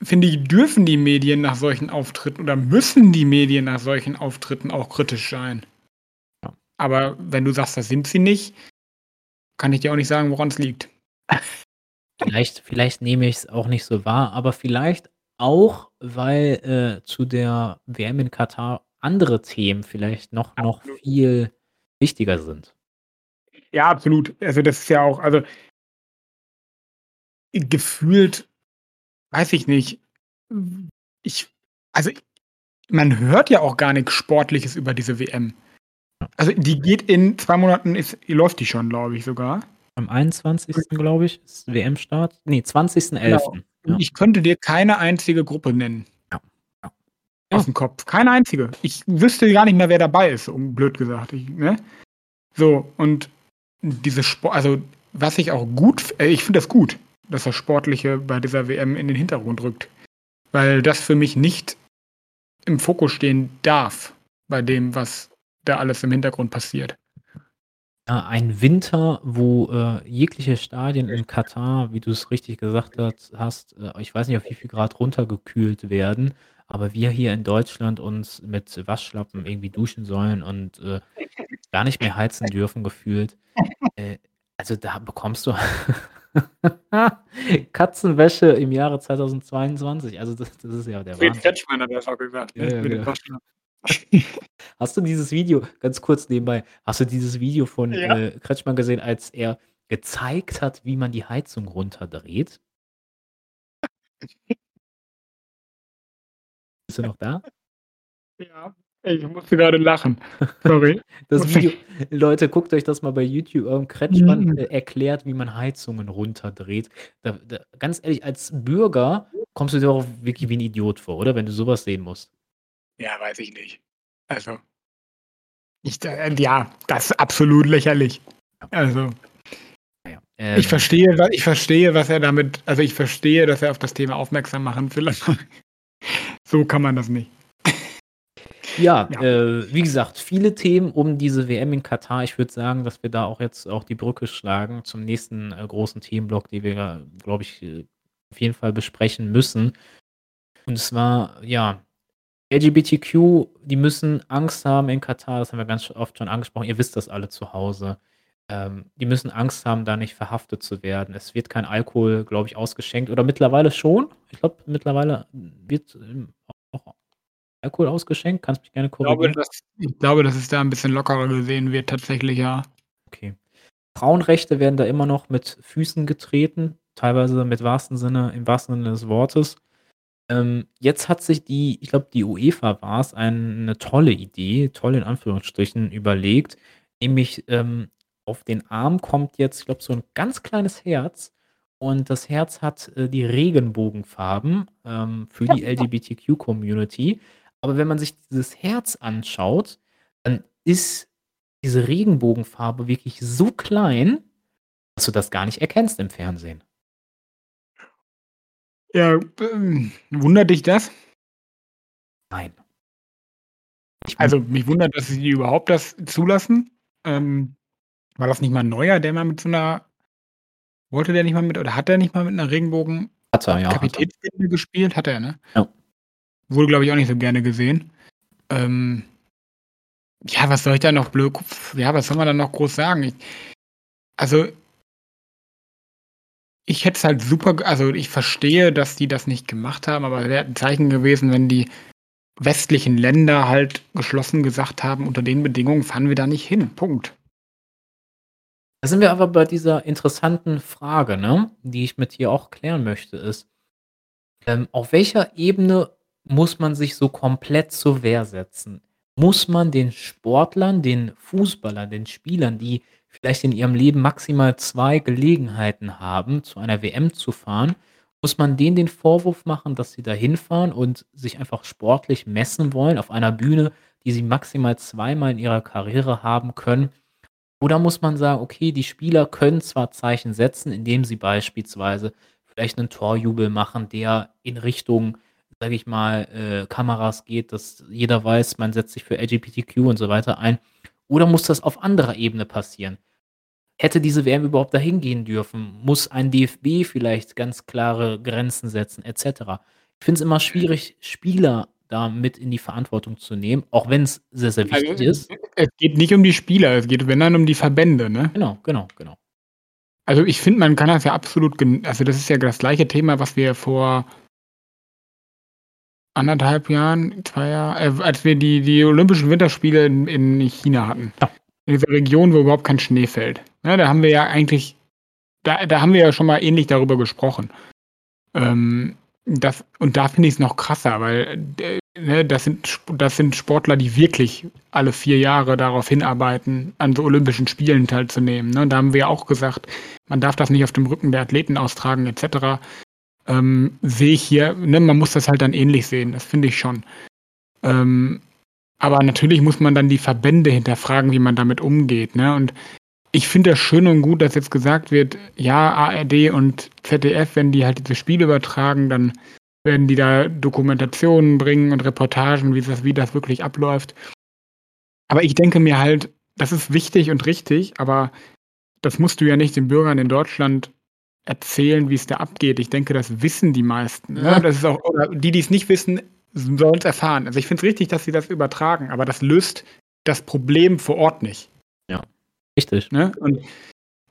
finde ich, dürfen die Medien nach solchen Auftritten oder müssen die Medien nach solchen Auftritten auch kritisch sein. Ja. Aber wenn du sagst, das sind sie nicht, kann ich dir auch nicht sagen, woran's liegt. *laughs* Vielleicht vielleicht nehme ich's auch nicht so wahr, aber vielleicht auch, weil, äh, zu der WM in Katar andere Themen vielleicht noch noch viel wichtiger sind. Ja, absolut. Also, das ist ja auch also gefühlt weiß ich nicht. Ich also, man hört ja auch gar nix Sportliches über diese WM. Also, die geht in 2 Monaten ist läuft die schon, glaube ich sogar. Am 21. glaube ich, ist WM-Start. Ne, 20.11. Genau. Ja. Ich könnte dir keine einzige Gruppe nennen. Ja, ja. Ja. Aus'm Kopf. Keine einzige. Ich wüsste gar nicht mehr, wer dabei ist, um blöd gesagt, ich ne? So, und diese Spo also, was ich auch gut äh, ich finde das gut, dass das Sportliche bei dieser WM in den Hintergrund rückt, weil das für mich nicht im Fokus stehen darf bei dem, was da alles im Hintergrund passiert. Ein Winter, wo, äh, jegliche Stadien in Katar, wie du's richtig gesagt hast, äh, ich weiß nicht, auf wie viel Grad runtergekühlt werden, aber wir hier in Deutschland uns mit Waschlappen irgendwie duschen sollen und, äh, gar nicht mehr heizen dürfen gefühlt. Äh, also, da bekommst du *laughs* Katzenwäsche im Jahre 2022. Also, das das ist ja der Wahnsinn. Kretschmann hat das auch gesagt, Ja, ne, ja, dem genau. *laughs* Hast du dieses Video ganz kurz nebenbei, hast du dieses Video von, Ja. äh, Kretschmann gesehen, als er gezeigt hat, wie man die Heizung runterdreht? *laughs* Bist du noch da? Ja, ich musste grade lachen. *laughs* Sorry. Das Video Leute, guckt euch das mal bei YouTube ähm, Kretschmann, Mhm. äh, erklärt, wie man Heizungen runterdreht. Da da ganz ehrlich, als Bürger kommst du dir auch wirklich wie 'n Idiot vor, oder? Wenn du so was sehen musst. Ja, weiß ich nicht. Also ich äh, ja, das ist absolut lächerlich. Also ja, ich ähm verstehe ich verstehe, was er damit also, ich verstehe, dass er auf das Thema aufmerksam machen will, aber *laughs* so kann man das nicht. Ja, Ja. äh, wie gesagt, viele Themen um diese WM in Katar. Ich würde sagen, dass wir da auch jetzt auch die Brücke schlagen zum nächsten, äh, großen Themenblock, den wir, glaube ich, äh, auf jeden Fall besprechen müssen. Und zwar, ja, LGBTQ, die müssen Angst haben in Katar, das haben wir ganz oft schon angesprochen. Ihr wisst das alle zu Hause. Ähm, die müssen Angst haben, da nicht verhaftet zu werden. Es wird kein Alkohol, glaube ich, ausgeschenkt oder mittlerweile schon. Ich glaube, mittlerweile wird, ähm, Alkohol ausgeschenkt. Kannst mich gerne Ich glaube, korrigieren. dass ich glaube, dass es da 'n bisschen lockerer gesehen wird tatsächlich, ja. Okay. Frauenrechte werden da immer noch mit Füßen getreten, teilweise mit wahrsten Sinne im wahrsten Sinne des Wortes. Ähm, jetzt hat sich die ich glaube, die UEFA war's, ein 'ne tolle Idee, toll in Anführungsstrichen, überlegt, nämlich, ähm, auf den Arm kommt jetzt, ich glaube, so 'n ganz kleines Herz und das Herz hat, äh, die Regenbogenfarben, ähm, für die LGBTQ-Community. Aber wenn man sich dieses Herz anschaut, dann ist diese Regenbogenfarbe wirklich so klein, dass du das gar nicht erkennst im Fernsehen. Ja, ähm, wundert dich das? Nein. Also, mich wundert, dass sie überhaupt das zulassen. Ähm, war das nicht mal Neuer, der mal mit so 'ner wollte der nicht mal mit oder hat der nicht mal mit 'ner Regenbogen Hat er, ja, er. Kapitänsbinde gespielt? Hat er, ne? Ja. Wurde, glaube ich, auch nicht so gerne gesehen. Ähm, ja, was soll ich da noch blöd ja, was soll man da noch groß sagen? Ich also ich hätte es halt super also, ich verstehe, dass die das nicht gemacht haben, aber wäre 'n Zeichen gewesen, wenn die westlichen Länder halt geschlossen gesagt haben: „Unter den Bedingungen fahren wir da nicht hin.“ Punkt. Da sind wir aber bei dieser interessanten Frage, ne, die ich mit dir auch klären möchte, ist, ähm, auf welcher Ebene muss man sich so komplett zur Wehr setzen? Muss man den Sportlern, den Fußballern, den Spielern, die vielleicht in ihrem Leben maximal 2 Gelegenheiten haben, zu einer WM zu fahren muss man denen den Vorwurf machen, dass sie da hinfahren und sich einfach sportlich messen wollen auf einer Bühne, die sie maximal zweimal in ihrer Karriere haben können? Oder muss man sagen: „Okay, die Spieler können zwar Zeichen setzen, indem sie beispielsweise vielleicht 'nen Torjubel machen, der in Richtung, sage ich mal, äh, Kameras geht, dass jeder weiß, man setzt sich für LGBTQ und so weiter ein.“ Oder muss das auf anderer Ebene passieren? Hätte diese WM überhaupt dahin gehen dürfen? Muss ein DFB vielleicht ganz klare Grenzen setzen et cetera? Ich finde es immer schwierig, Spieler da mit in die Verantwortung zu nehmen, auch wenn's sehr, sehr Also, wichtig ist. es geht nicht um die Spieler, es geht, wenn dann, um die Verbände, ne? Genau, genau, genau. Also, ich finde, man kann das ja absolut also, das ist ja das gleiche Thema, was wir vor 1 1/2 Jahren, 2 Jahr äh, als wir die die Olympischen Winterspiele in in China hatten. Ja. In dieser Region, wo überhaupt kein Schnee fällt. Ne, da haben wir ja eigentlich da da haben wir ja schon mal ähnlich darüber gesprochen. Ähm, das und da finde ich's noch krasser, weil, d ne, das sind das sind Sportler, die wirklich alle 4 Jahre darauf hinarbeiten, an so Olympischen Spielen teilzunehmen, ne? Und da haben wir auch gesagt, man darf das nicht auf dem Rücken der Athleten austragen et cetera. Ähm, sehe ich hier ne, man muss das halt dann ähnlich sehen, das finde ich schon. Ähm, aber natürlich muss man dann die Verbände hinterfragen, wie man damit umgeht, ne? Und ich finde das schön und gut, dass jetzt gesagt wird, ja, ARD und ZDF, wenn die halt diese Spiele übertragen, dann werden die da Dokumentationen bringen und Reportagen, wie das wie das wirklich abläuft. Aber ich denke mir halt, das ist wichtig und richtig, aber das musst du ja nicht den Bürgern in Deutschland erzählen, wie's da abgeht. Ich denke, das wissen die meisten, ne? Ja. Das ist auch oder die, die's nicht wissen, sollen's erfahren. Also, ich finde es richtig, dass sie das übertragen, aber das löst das Problem vor Ort nicht. Ja, richtig. Ne? Und,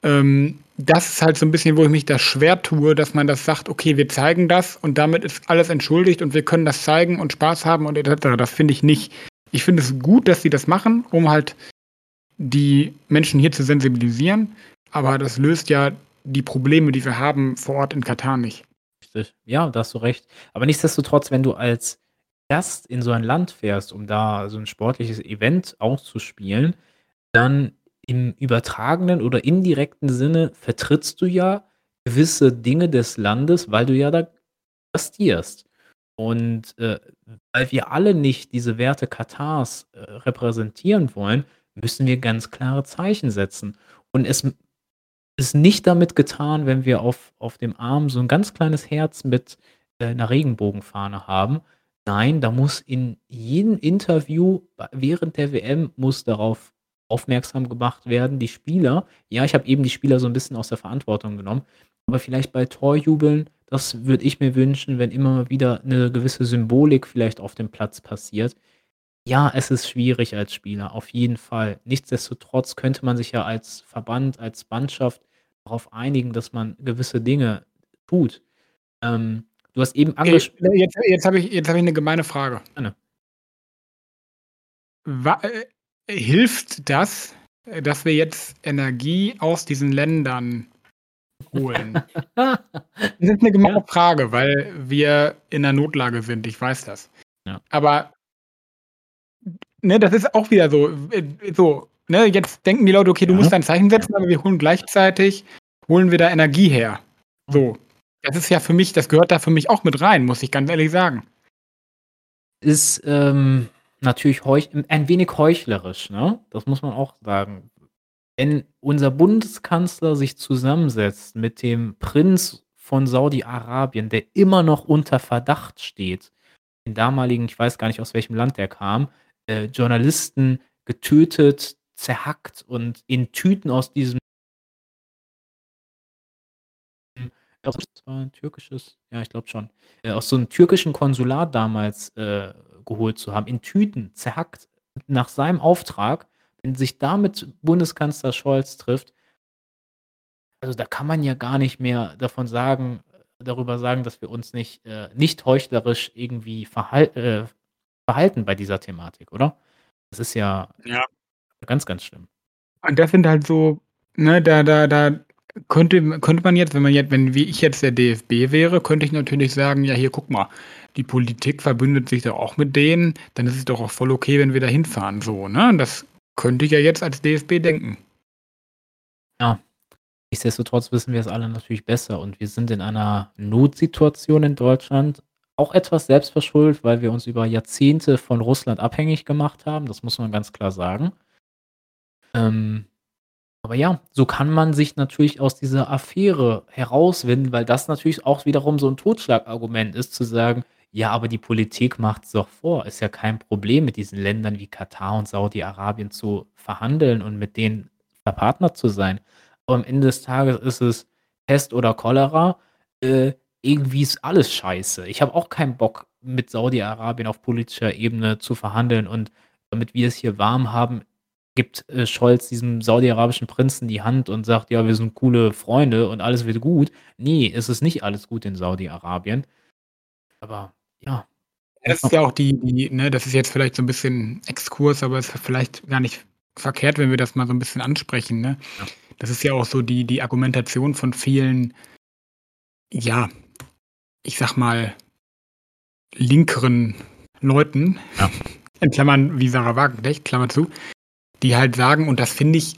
ähm, das ist halt so 'n bisschen, wo ich mich da schwer tue, dass man das sagt: „Okay, wir zeigen das und damit ist alles entschuldigt und wir können das zeigen und Spaß haben und et cetera.“ Das finde ich nicht. Ich finde es gut, dass sie das machen, um halt die Menschen hier zu sensibilisieren, aber das löst ja die Probleme, die wir haben vor Ort in Katar nicht. Richtig. Ja, da hast du recht. Aber nichtsdestotrotz, wenn du als Gast in so ein Land fährst, um da so 'n sportliches Event auszuspielen, dann im übertragenen oder indirekten Sinne vertrittst du ja gewisse Dinge des Landes, weil du ja da gastierst. Und, äh, weil wir alle nicht diese Werte Katars, äh, repräsentieren wollen, müssen wir ganz klare Zeichen setzen. Und es ist nicht damit getan, wenn wir auf auf dem Arm so 'n ganz kleines Herz mit, äh, 'ner Regenbogenfahne haben. Nein, da muss in jedem Interview während der WM muss darauf aufmerksam gemacht werden, die Spieler ja, ich habe eben die Spieler so 'n bisschen aus der Verantwortung genommen, aber vielleicht bei Torjubeln, das würde ich mir wünschen, wenn immer wieder 'ne gewisse Symbolik vielleicht auf dem Platz passiert. Ja, es ist schwierig als Spieler, auf jeden Fall. Nichtsdestotrotz könnte man sich ja als Verband, als Mannschaft darauf einigen, dass man gewisse Dinge tut. Ähm, du hast eben Okay, anges ne, jetzt jetzt habe ich jetzt habe ich 'ne gemeine Frage. Gerne. Wa äh, hilft das, äh, dass wir jetzt Energie aus diesen Ländern holen? *laughs* Das ist 'ne gemeine Ja. Frage, weil wir in 'ner Notlage sind, ich weiß das. Ja. Aber ne, das ist auch wieder so w so, ne, jetzt denken die Leute: „Okay, du Ja. musst da 'n Zeichen setzen, aber wir holen gleichzeitig holen wir da Energie her.“ So. Das ist ja für mich das gehört da für mich auch mit rein, muss ich ganz ehrlich sagen. Ist, ähm, natürlich ein wenig heuchlerisch, ne? Das muss man auch sagen. Wenn unser Bundeskanzler sich zusammensetzt mit dem Prinz von Saudi-Arabien, der immer noch unter Verdacht steht, den damaligen ich weiß gar nicht, aus welchem Land der kam, äh, Journalisten getötet, zerhackt und in Tüten aus diesem das war 'n türkisches ja, ich glaube schon, äh, aus so 'nem türkischen Konsulat damals, äh, geholt zu haben, in Tüten, zerhackt, nach seinem Auftrag, wenn sich da mit Bundeskanzler Scholz trifft also, da kann man ja gar nicht mehr davon sagen darüber sagen, dass wir uns nicht äh, nicht heuchlerisch irgendwie verhal äh, verhalten bei dieser Thematik, oder? Das ist ja Ja. Ganz, ganz schlimm. Und das sind halt so ne, da da da könnte könnte man jetzt, wenn man jetzt wenn wie ich jetzt der DFB wäre, könnte ich natürlich sagen: „Ja, hier, guck mal, die Politik verbündet sich doch auch mit denen, dann ist es doch auch voll okay, wenn wir da hinfahren“, so, ne? Das könnte ich ja jetzt als DFB denken. Ja. Nichtsdestotrotz wissen wir es alle natürlich besser und wir sind in einer Notsituation in Deutschland, auch etwas selbstverschuldet, weil wir uns über Jahrzehnte von Russland abhängig gemacht haben, das muss man ganz klar sagen. Ähm, aber ja, so kann man sich natürlich aus dieser Affäre herauswinden, weil das natürlich auch wiederum so 'n Totschlagargument ist, zu sagen: „Ja, aber die Politik macht's doch vor. Ist ja kein Problem, mit diesen Ländern wie Katar und Saudi-Arabien zu verhandeln und mit denen verpartnert zu sein.“ Aber am Ende des Tages ist es Pest oder Cholera. Äh, irgendwie ist alles scheiße. Ich habe auch keinen Bock, mit Saudi-Arabien auf politischer Ebene zu verhandeln und damit wir es hier warm haben, gibt, äh, Scholz diesem saudi-arabischen Prinzen die Hand und sagt: „Ja, wir sind coole Freunde und alles wird gut.“ Ne, es ist nicht alles gut in Saudi-Arabien. Aber ja. Das ist ja auch die die ne, das ist jetzt vielleicht so 'n bisschen Exkurs, aber ist vielleicht gar nicht verkehrt, wenn wir das mal so 'n bisschen ansprechen, ne? Ja. Das ist ja auch so die die Argumentation von vielen ja, ich sage mal linkeren Leuten, Ja. *laughs* in Klammern wie Sarah Wagenknecht, Klammer zu, die halt sagen und das finde ich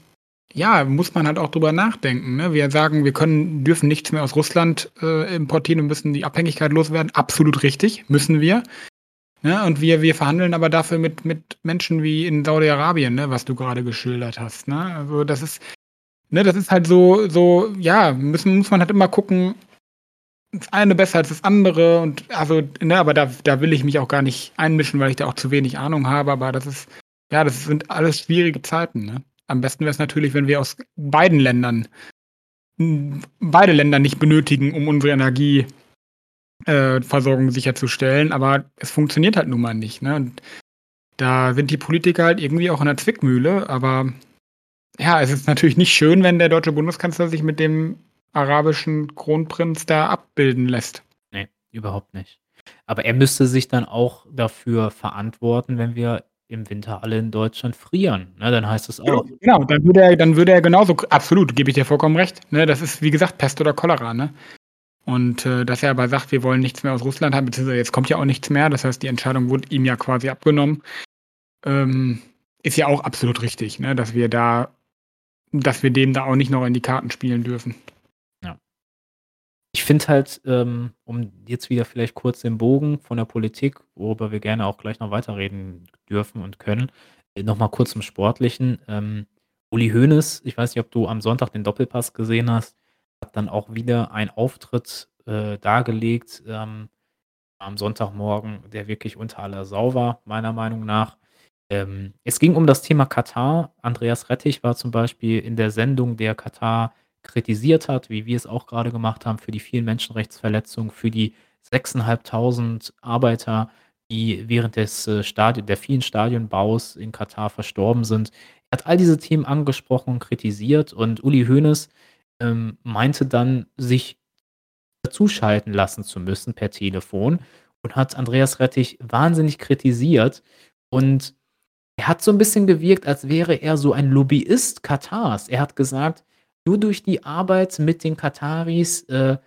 ja, muss man halt auch drüber nachdenken, ne? Wir sagen, wir können dürfen nichts mehr aus Russland, äh, importieren und müssen die Abhängigkeit loswerden. Absolut richtig, müssen wir. Ne, und wir wir verhandeln aber dafür mit mit Menschen wie in Saudi-Arabien, ne, was du grade geschildert hast, ne? Also, das ist ne, das ist halt so so ja, müssen muss man halt immer gucken das eine besser als das andere und also, ne, aber da da will ich mich auch gar nicht einmischen, weil ich da auch zu wenig Ahnung habe, aber das ist ja, das sind alles schwierige Zeiten, ne? Am besten wär's natürlich, wenn wir aus beiden Ländern hm, beide Länder nicht benötigen, um unsere Energie äh, sicherzustellen, aber es funktioniert halt nun mal nicht, ne? Und da sind die Politiker halt irgendwie auch in 'ner Zwickmühle, aber ja, es ist natürlich nicht schön, wenn der deutsche Bundeskanzler sich mit dem arabischen Kronprinz da abbilden lässt. Ne, überhaupt nicht. Aber er müsste sich dann auch dafür verantworten, wenn wir im Winter alle in Deutschland frieren, ne? Dann heißt es Ja, auch genau, dann würde er dann würde er genauso absolut, gebe ich dir vollkommen recht, ne? Das ist, wie gesagt, Pest oder Cholera, ne? Und, äh, dass er aber sagt: „Wir wollen nichts mehr aus Russland haben“, beziehungsweise jetzt kommt ja auch nichts mehr. Das heißt, die Entscheidung wurde ihm ja quasi abgenommen. Ähm, ist ja auch absolut richtig, ne, dass wir da dass wir dem da auch nicht noch in die Karten spielen dürfen. Ich finde halt, ähm, um jetzt wieder vielleicht kurz den Bogen von der Politik, worüber wir gerne auch gleich noch weiterreden dürfen und können, äh, noch mal kurz zum Sportlichen. Ähm, Uli Hoeneß, ich weiß nicht, ob du am Sonntag den Doppelpass gesehen hast, hat dann auch wieder einen Auftritt, äh, dargelegt, ähm, am Sonntagmorgen, der wirklich unter aller Sau war, meiner Meinung nach. Ähm, es ging um das Thema Katar. Andreas Rettich war zum Beispiel in der Sendung, der Katar kritisiert hat, wie wir es auch grade gemacht haben, für die vielen Menschenrechtsverletzungen, für die 6.500 Arbeiter, die während des, äh, Stadi der vielen Stadionbaus in Katar verstorben sind. Er hat all diese Themen angesprochen und kritisiert und Uli Hoeneß, ähm, meinte dann, sich dazuschalten lassen zu müssen per Telefon und hat Andreas Rettich wahnsinnig kritisiert. Und er hat so 'n bisschen gewirkt, als wäre er so ein Lobbyist Katars. Er hat gesagt, nur durch die Arbeit mit den Kataris, äh,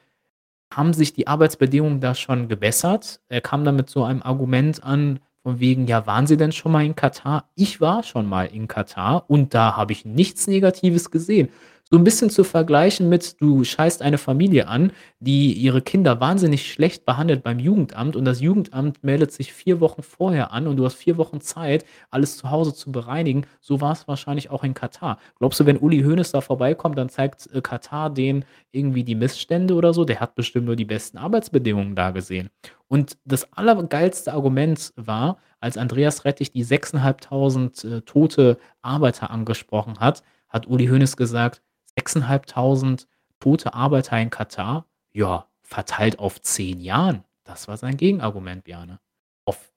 haben sich die Arbeitsbedingungen da schon gebessert. Er kam dann mit so einem Argument an, von wegen: „Ja, waren Sie denn schon mal in Katar?“ Ich war schon mal in Katar und da habe ich nichts Negatives gesehen. So 'n bisschen zu vergleichen mit, du scheißt eine Familie an, die ihre Kinder wahnsinnig schlecht behandelt beim Jugendamt und das Jugendamt meldet sich 4 Wochen vorher an und du hast 4 Wochen Zeit, alles zu Hause zu bereinigen. So war's wahrscheinlich auch in Katar. Glaubst du, wenn Uli Hoeneß da vorbeikommt, dann zeigt, äh, Katar denen irgendwie die Missstände oder so? Der hat bestimmt nur die besten Arbeitsbedingungen da gesehen. Und das allergeilste Argument war, als Andreas Rettich die 6.500, äh, tote Arbeiter angesprochen hat, hat Uli Hoeneß gesagt: „6.500 tote Arbeiter in Katar? Ja, verteilt auf 10 Jahren.“ Das war sein Gegenargument, Bjane. Auf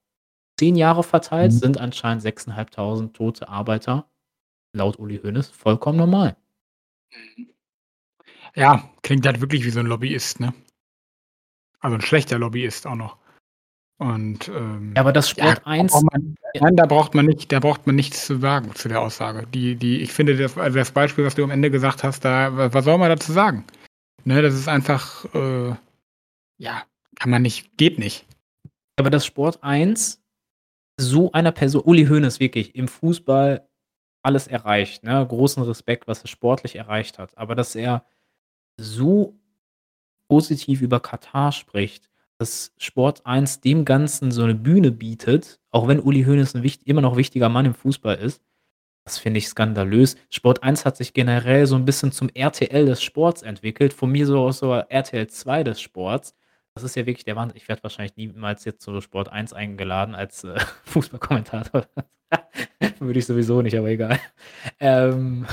10 Jahre verteilt Mhm. sind anscheinend 6.500 tote Arbeiter laut Uli Hoeneß vollkommen normal. Ja, klingt halt wirklich wie so 'n Lobbyist, ne? Also 'n schlechter Lobbyist auch noch. Und, Ja, ähm, aber das ja, Sport da braucht 1 man ja. nein, da braucht man nicht da braucht man nichts zu sagen zu der Aussage. Die die ich finde, das also das Beispiel, was du am Ende gesagt hast, da wa was soll man dazu sagen? Ne, das ist einfach, äh ja, kann man nicht geht nicht. Aber dass Sport 1 so einer Perso Uli Hoeneß wirklich im Fußball alles erreicht, ne? Großen Respekt, was er sportlich erreicht hat. Aber dass er so positiv über Katar spricht, dass Sport 1 dem Ganzen so 'ne Bühne bietet, auch wenn Uli Hoeneß 'n wicht immer noch wichtiger Mann im Fußball ist, das finde ich skandalös. Sport 1 hat sich generell so 'n bisschen zum RTL des Sports entwickelt, von mir so aus so RTL 2 des Sports. Das ist ja wirklich der Wahnsinn. Ich werde wahrscheinlich niemals jetzt zu Sport 1 eingeladen als, äh, *laughs* Fußballkommentator. *laughs* Würde ich sowieso nicht, aber egal. Ähm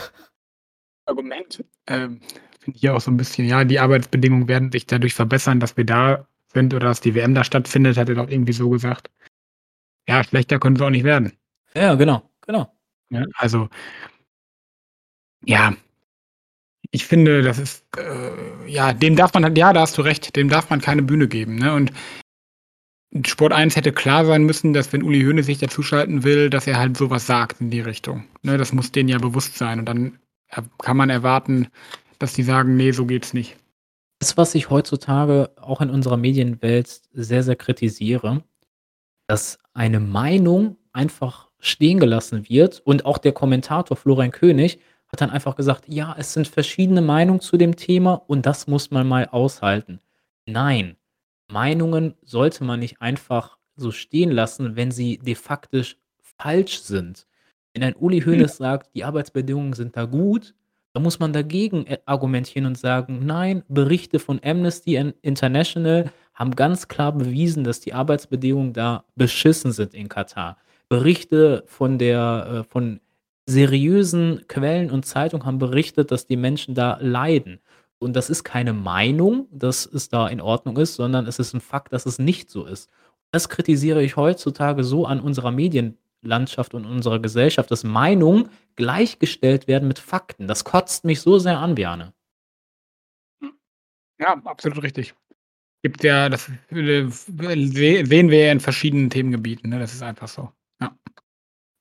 Argument, ähm, finde ich auch so 'n bisschen ja, die Arbeitsbedingungen werden sich dadurch verbessern, dass wir da sind oder dass die WM da stattfindet, hat er doch irgendwie so gesagt. Ja, schlechter können sie auch nicht werden. Ja, genau, genau. Ne, also ja. Ich finde, das ist, äh ja, dem darf man halt ja, da hast du recht, dem darf man keine Bühne geben, ne? Und Sport 1 hätte klar sein müssen, dass wenn Uli Hoeneß sich dazuschalten will, dass er halt so was sagt in die Richtung, ne? Das muss denen ja bewusst sein und dann, ja, kann man erwarten, dass die sagen: „Ne, so geht's nicht.“ Das, was ich heutzutage auch in unserer Medienwelt sehr, sehr kritisiere, dass eine Meinung einfach stehen gelassen wird und auch der Kommentator Florian König hat dann einfach gesagt: „Ja, es sind verschiedene Meinungen zu dem Thema und das muss man mal aushalten.“ Nein, Meinungen sollte man nicht einfach so stehen lassen, wenn sie de faktisch falsch sind. Wenn ein Uli Hm. Hoeneß sagt, die Arbeitsbedingungen sind da gut, dann muss man dagegen, äh, argumentieren und sagen: „Nein, Berichte von Amnesty In International haben ganz klar bewiesen, dass die Arbeitsbedingungen da beschissen sind in Katar.“ Berichte von der äh, von seriösen Quellen und Zeitungen haben berichtet, dass die Menschen da leiden. Und das ist keine Meinung, dass es da in Ordnung ist, sondern es ist 'n Fakt, dass es nicht so ist. Das kritisiere ich heutzutage so an unserer Medienlandschaft und unserer Gesellschaft, dass Meinungen gleichgestellt werden mit Fakten. Das kotzt mich so sehr an, Bjane. Hm. Ja, absolut richtig. Gibt ja das se sehen wir ja in verschiedenen Themengebieten, ne? Das ist einfach so. Ja.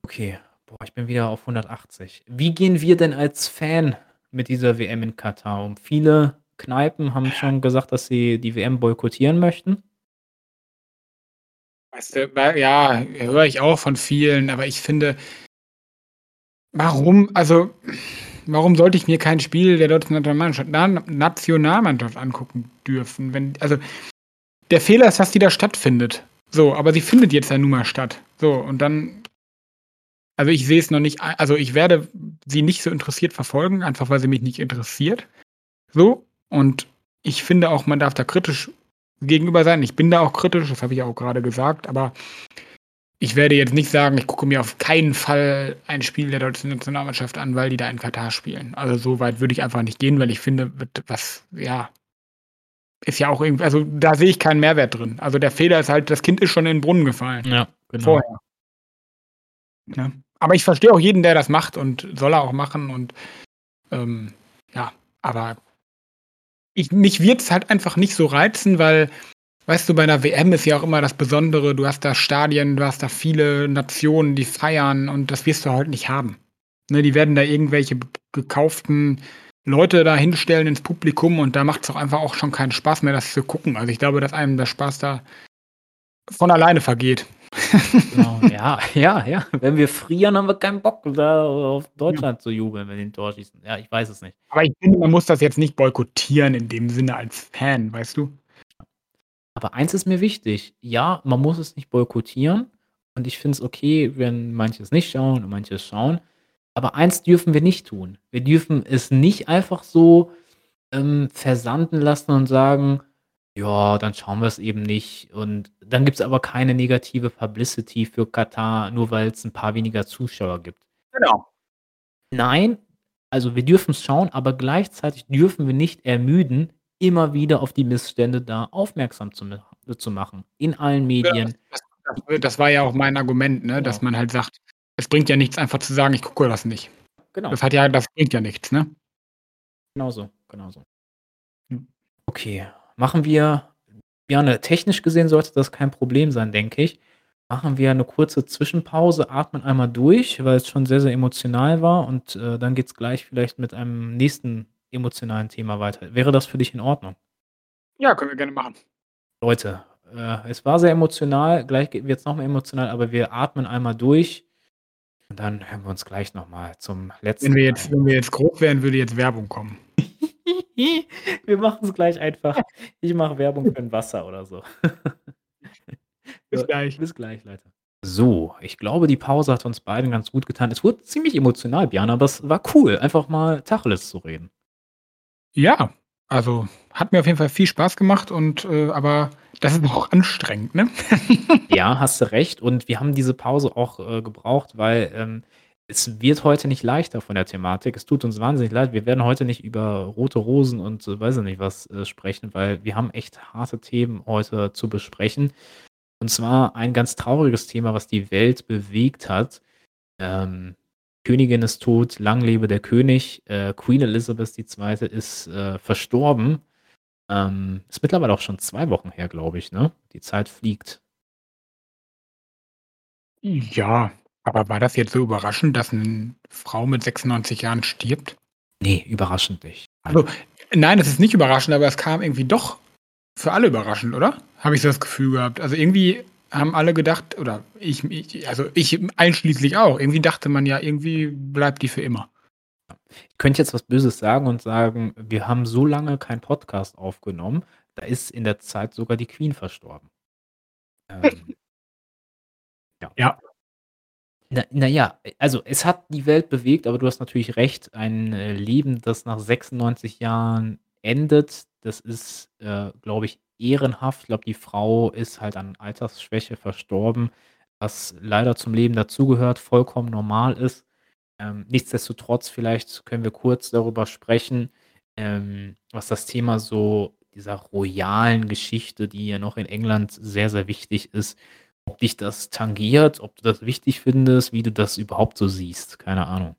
Okay, boah, ich bin wieder auf 180. Wie gehen wir denn als Fan mit dieser WM in Katar um? Viele Kneipen haben schon gesagt, dass sie die WM boykottieren möchten. Weißt du, ja, höre ich auch von vielen, aber ich finde warum also, warum sollte ich mir kein Spiel der deutschen Nationalmannschaft Na Nationalmannschaft angucken dürfen, wenn also, der Fehler ist, dass die da stattfindet. So, aber sie findet jetzt ja nun mal statt. So, und dann also, ich sehe es noch nicht also, ich werde sie nicht so interessiert verfolgen, einfach weil sie mich nicht interessiert, so. Und ich finde auch, man darf da kritisch gegenüber sein. Ich bin da auch kritisch, das habe ich auch grade gesagt, aber ich werde jetzt nicht sagen, ich gucke mir auf keinen Fall ein Spiel der deutschen Nationalmannschaft an, weil die da in Katar spielen. Also, so weit würde ich einfach nicht gehen, weil ich finde, was ja ist ja auch irgend also, da sehe ich keinen Mehrwert drin. Also, der Fehler ist halt, das Kind ist schon in den Brunnen gefallen. Ja, genau. Vorher. Ne? Aber ich verstehe auch jeden, der das macht und soll er auch machen und, ähm, ja, aber ich mich wird's halt einfach nicht so reizen, weil, weißt du, bei 'ner WM ist ja auch immer das Besondere, du hast da Stadien, du hast da viele Nationen, die feiern und das wirst du halt nicht haben. Ne, die werden da irgendwelche gekauften Leute da hinstellen ins Publikum und da macht's auch einfach auch schon keinen Spaß mehr, das zu gucken. Also, ich glaube, dass einem der Spaß da von alleine vergeht. Genau, ja, ja, ja. Wenn wir frieren, haben wir keinen Bock, da auf Ja. Deutschland zu jubeln, wenn die 'n Tor schießen. Ja, ich weiß es nicht. Aber ich finde, man muss das jetzt nicht boykottieren in dem Sinne als Fan, weißt du? Aber eins ist mir wichtig: Ja, man muss es nicht boykottieren und ich finde es okay, wenn manche es nicht schauen und manche es schauen. Aber eins dürfen wir nicht tun: Wir dürfen es nicht einfach so, ähm, versanden lassen und sagen: „Ja, dann schauen wir's eben nicht.“ Und dann gibt's aber keine negative Publicity für Katar, nur weil's 'n paar weniger Zuschauer gibt. Genau. Nein, also wir dürfen's schauen, aber gleichzeitig dürfen wir nicht ermüden, immer wieder auf die Missstände da aufmerksam zu zu machen in allen Ja, Medien. das I das das war ja auch mein Argument, ne, dass Genau. man halt sagt: „Es bringt ja nichts, einfach zu sagen, ich gucke das nicht.“ Genau. Das hat ja das bringt ja nichts, ne? Genau so, genau so. Hm. Okay, machen wir ja, ne, technisch gesehen sollte das kein Problem sein, denke ich. Machen wir 'ne kurze Zwischenpause, atmen einmal durch, weil's schon sehr, sehr emotional war und, äh, dann geht's gleich vielleicht mit einem nächsten emotionalen Thema weiter. Wäre das für dich in Ordnung? Ja, können wir gerne machen. Leute, äh, es war sehr emotional, gleich ge wird's noch mal emotional, aber wir atmen einmal durch und dann hören wir uns gleich noch mal zum Wenn letzten wir jetzt wenn wir jetzt groß wären, würde jetzt Werbung kommen. *laughs* Wir machen's gleich einfach. Ich mache Werbung für 'n Wasser oder so. *laughs* Bis gleich. bis gleich, Leute. So, ich glaube, die Pause hat uns beiden ganz gut getan. Es wurde ziemlich emotional, Björn, aber es war cool, einfach mal Tacheles zu reden. Ja, also, hat mir auf jeden Fall viel Spaß gemacht und, äh aber das ist auch anstrengend, ne? *laughs* Ja, hast du recht und wir haben diese Pause auch, äh, gebraucht, weil, ähm, es wird heute nicht leichter von der Thematik. Es tut uns wahnsinnig leid. Wir werden heute nicht über Rote Rosen und, äh, weiß ich nicht was, äh, sprechen, weil wir haben echt harte Themen heute zu besprechen. Und zwar ein ganz trauriges Thema, was die Welt bewegt hat. Ähm, Königin ist tot, lang lebe der König. Äh, Queen Elizabeth II. ist, äh, verstorben. Ähm, ist mittlerweile auch schon 2 Wochen her, glaube ich, ne? Die Zeit fliegt. Ja, aber war das jetzt so überraschend, dass 'n Frau mit 96 Jahren stirbt? Ne, überraschend nicht. Nein. Also, nein, das ist nicht überraschend, aber es kam irgendwie doch für alle überraschend, oder? Habe ich so das Gefühl gehabt. Also, irgendwie haben alle gedacht oder ich ich also, ich einschließlich auch. Irgendwie dachte man ja, irgendwie bleibt die für immer. Ich könnte jetzt was Böses sagen und sagen: „Wir haben so lange keinen Podcast aufgenommen, da ist in der Zeit sogar die Queen verstorben.“ Ähm. *laughs* Ja. Ja. Na na ja, äh, also, es hat die Welt bewegt, aber du hast natürlich recht, ein, äh, Leben, das nach 96 Jahren endet, das ist, äh, glaube ich, ehrenhaft. Ich glaube, die Frau ist halt an Altersschwäche verstorben, was leider zum Leben dazugehört, vollkommen normal ist. Ähm, nichtsdestotrotz, vielleicht können wir kurz darüber sprechen, ähm, was das Thema so dieser royalen Geschichte, die ja noch in England sehr, sehr wichtig ist ob dich das tangiert, ob du das wichtig findest, wie du das überhaupt so siehst, keine Ahnung.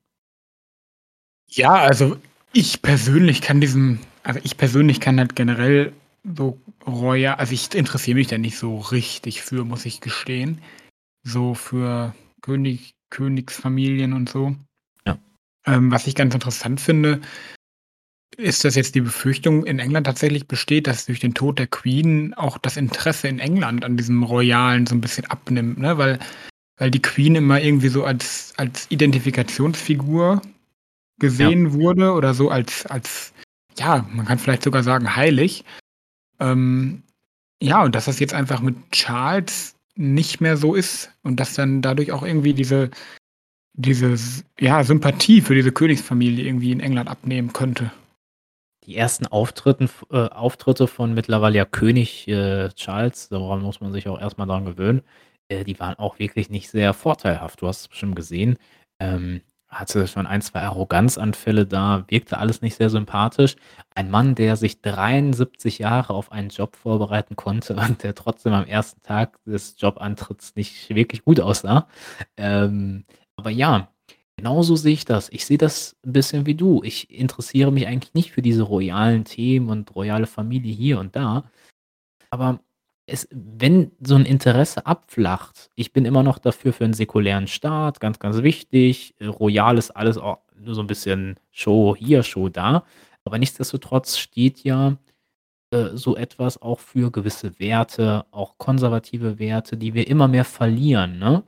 Ja, also, ich persönlich kann diesem also, ich persönlich kann halt generell so roya also, ich interessiere mich da nicht so richtig für, muss ich gestehen, so für König Königsfamilien und so. Ja. Ähm, was ich ganz interessant finde, ist, dass jetzt die Befürchtung in England tatsächlich besteht, dass durch den Tod der Queen auch das Interesse in England an diesem Royalen so 'n bisschen abnimmt, ne? Weil weil die Queen immer irgendwie so als als Identifikationsfigur Ja. gesehen wurde oder so als als ja, man kann vielleicht sogar sagen, heilig. Ähm, ja, und dass das jetzt einfach mit Charles nicht mehr so ist und dass dann dadurch auch irgendwie diese dieses, ja, Sympathie für diese Königsfamilie irgendwie in England abnehmen könnte. Die ersten Auftritten äh, Auftritte von mittlerweile ja König, äh, Charles, daran muss man sich auch erst mal dran gewöhnen, äh, die waren auch wirklich nicht sehr vorteilhaft. Du hast es bestimmt gesehen. Ähm, hatte schon 1, 2 Arroganzanfälle da, wirkte alles nicht sehr sympathisch. Ein Mann, der sich 73 Jahre auf einen Job vorbereiten konnte *laughs* und der trotzdem am 1. Tag des Jobantritts nicht wirklich gut aussah. Ähm, aber ja, genauso sehe ich das. Ich sehe das 'n bisschen wie du. Ich interessiere mich eigentlich nicht für diese royalen Themen und royale Familie hier und da. Aber es wenn so 'n Interesse abflacht ich bin immer noch dafür für 'n säkulären Staat, ganz, ganz wichtig. Royal ist alles auch nur so 'n bisschen Show hier, Show da. Aber nichtsdestotrotz steht ja äh, so etwas auch für gewisse Werte, auch konservative Werte, die wir immer mehr verlieren, ne?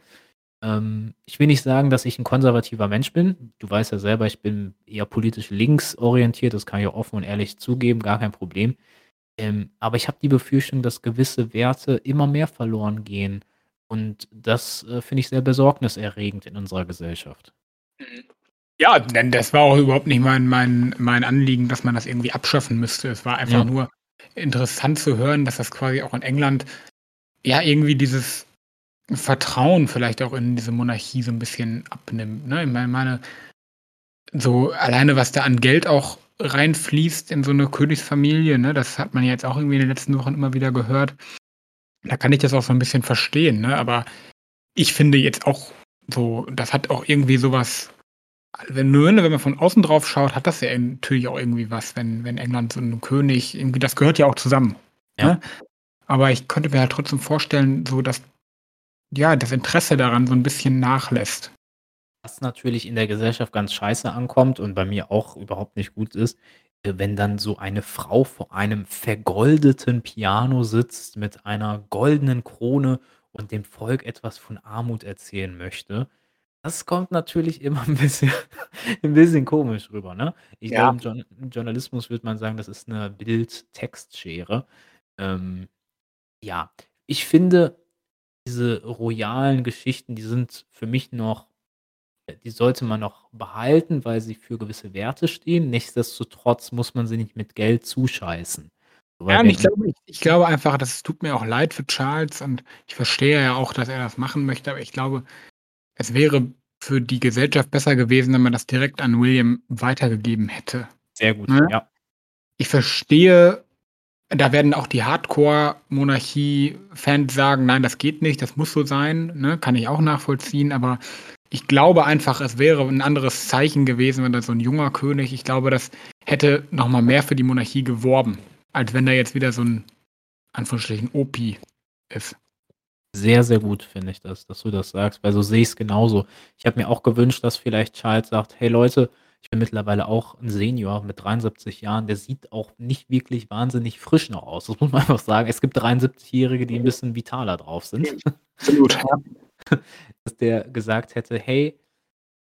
Ähm, ich will nicht sagen, dass ich 'n konservativer Mensch bin. Du weißt ja selber, ich bin eher politisch linksorientiert, das kann ich auch offen und ehrlich zugeben, gar kein Problem. Ähm, aber ich habe die Befürchtung, dass gewisse Werte immer mehr verloren gehen und das, äh, finde ich sehr besorgniserregend in unserer Gesellschaft. Mhm. Ja, denn das war auch überhaupt nicht mein mein mein Anliegen, dass man das irgendwie abschaffen müsste. Es war einfach Ja. nur interessant zu hören, dass das quasi auch in England ja irgendwie dieses Vertrauen vielleicht auch in diese Monarchie so 'n bisschen abnimmt, ne? Ich mein meine so alleine, was da an Geld auch reinfließt in so 'ne Königsfamilie, ne, das hat man ja jetzt auch irgendwie in den letzten Wochen immer wieder gehört. Da kann ich das auch so 'n bisschen verstehen, ne? Aber ich finde jetzt auch so, das hat auch irgendwie so was wenn nur wenn man von außen drauf schaut, hat das ja natürlich auch irgendwie was, wenn wenn England so 'n König irgendwie das gehört ja auch zusammen, Ja. ne? Aber ich könnte mir halt trotzdem vorstellen, so dass ja, das Interesse daran so 'n bisschen nachlässt. Was natürlich in der Gesellschaft ganz scheiße ankommt und bei mir auch überhaupt nicht gut ist, äh, wenn dann so eine Frau vor einem vergoldeten Piano sitzt mit einer goldenen Krone und dem Volk etwas von Armut erzählen möchte. Das kommt natürlich immer *laughs* 'n bisschen 'n bisschen komisch rüber, ne? Ich glaube, Ja. im Journa im Journalismus würde man sagen, das ist 'ne Bild-Text-Schere. Ähm, ja, ich finde, diese royalen Geschichten, die sind für mich noch äh, die sollte man noch behalten, weil sie für gewisse Werte stehen. Nichtsdestotrotz muss man sie nicht mit Geld zuscheißen. Ja, ich glaube ich glaube einfach, das tut mir auch leid für Charles und ich verstehe ja auch, dass er das machen möchte, aber ich glaube, es wäre für die Gesellschaft besser gewesen, wenn man das direkt an William weitergegeben hätte, Sehr gut, ne? ja. Ich verstehe da werden auch die Hardcore-Monarchie-Fans sagen: „Nein, das geht nicht, das muss so sein“, ne? Kann ich auch nachvollziehen, aber ich glaube einfach, es wäre 'n anderes Zeichen gewesen, wenn da so 'n junger König ich glaube, das hätte noch mal mehr für die Monarchie geworben, als wenn da jetzt wieder so 'n Anführungsstrichen Opi ist. Sehr, sehr gut finde ich das, dass du das sagst, weil so sehe ich's genauso. Ich habe mir auch gewünscht, dass vielleicht Charles sagt: „Hey Leute, ich bin mittlerweile auch 'n Senior mit 73 Jahren, der sieht auch nicht wirklich wahnsinnig frisch noch aus.“ Das muss man *laughs* einfach sagen. Es gibt 73-Jährige, die 'n bisschen vitaler drauf sind. Absolut, ja. *laughs* Dass der gesagt hätte: „Hey,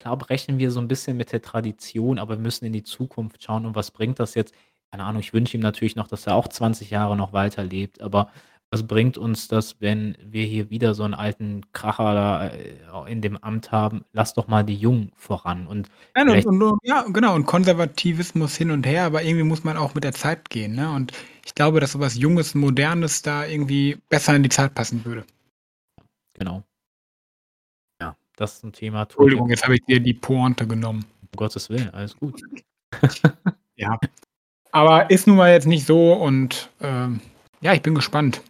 klar brechen wir so 'n bisschen mit der Tradition, aber wir müssen in die Zukunft schauen und was bringt das jetzt?“ Keine Ahnung, ich wünsche ihm natürlich noch, dass er auch 20 Jahre noch weiterlebt, aber was bringt uns das, wenn wir hier wieder so 'n alten Kracher da, äh, in dem Amt haben? Lass doch mal die Jungen voran und Nein, und und und ja, genau, und Konservativismus hin und her, aber irgendwie muss man auch mit der Zeit gehen, ne? Und ich glaube, dass so was Junges, Modernes da irgendwie besser in die Zeit passen würde. Genau. Ja, das ist 'n Thema Entschuldigung, jetzt habe ich dir die Pointe genommen. Um Gottes Willen, alles gut. *laughs* Ja. Aber ist nun mal jetzt nicht so und, ähm, ja, ich bin gespannt.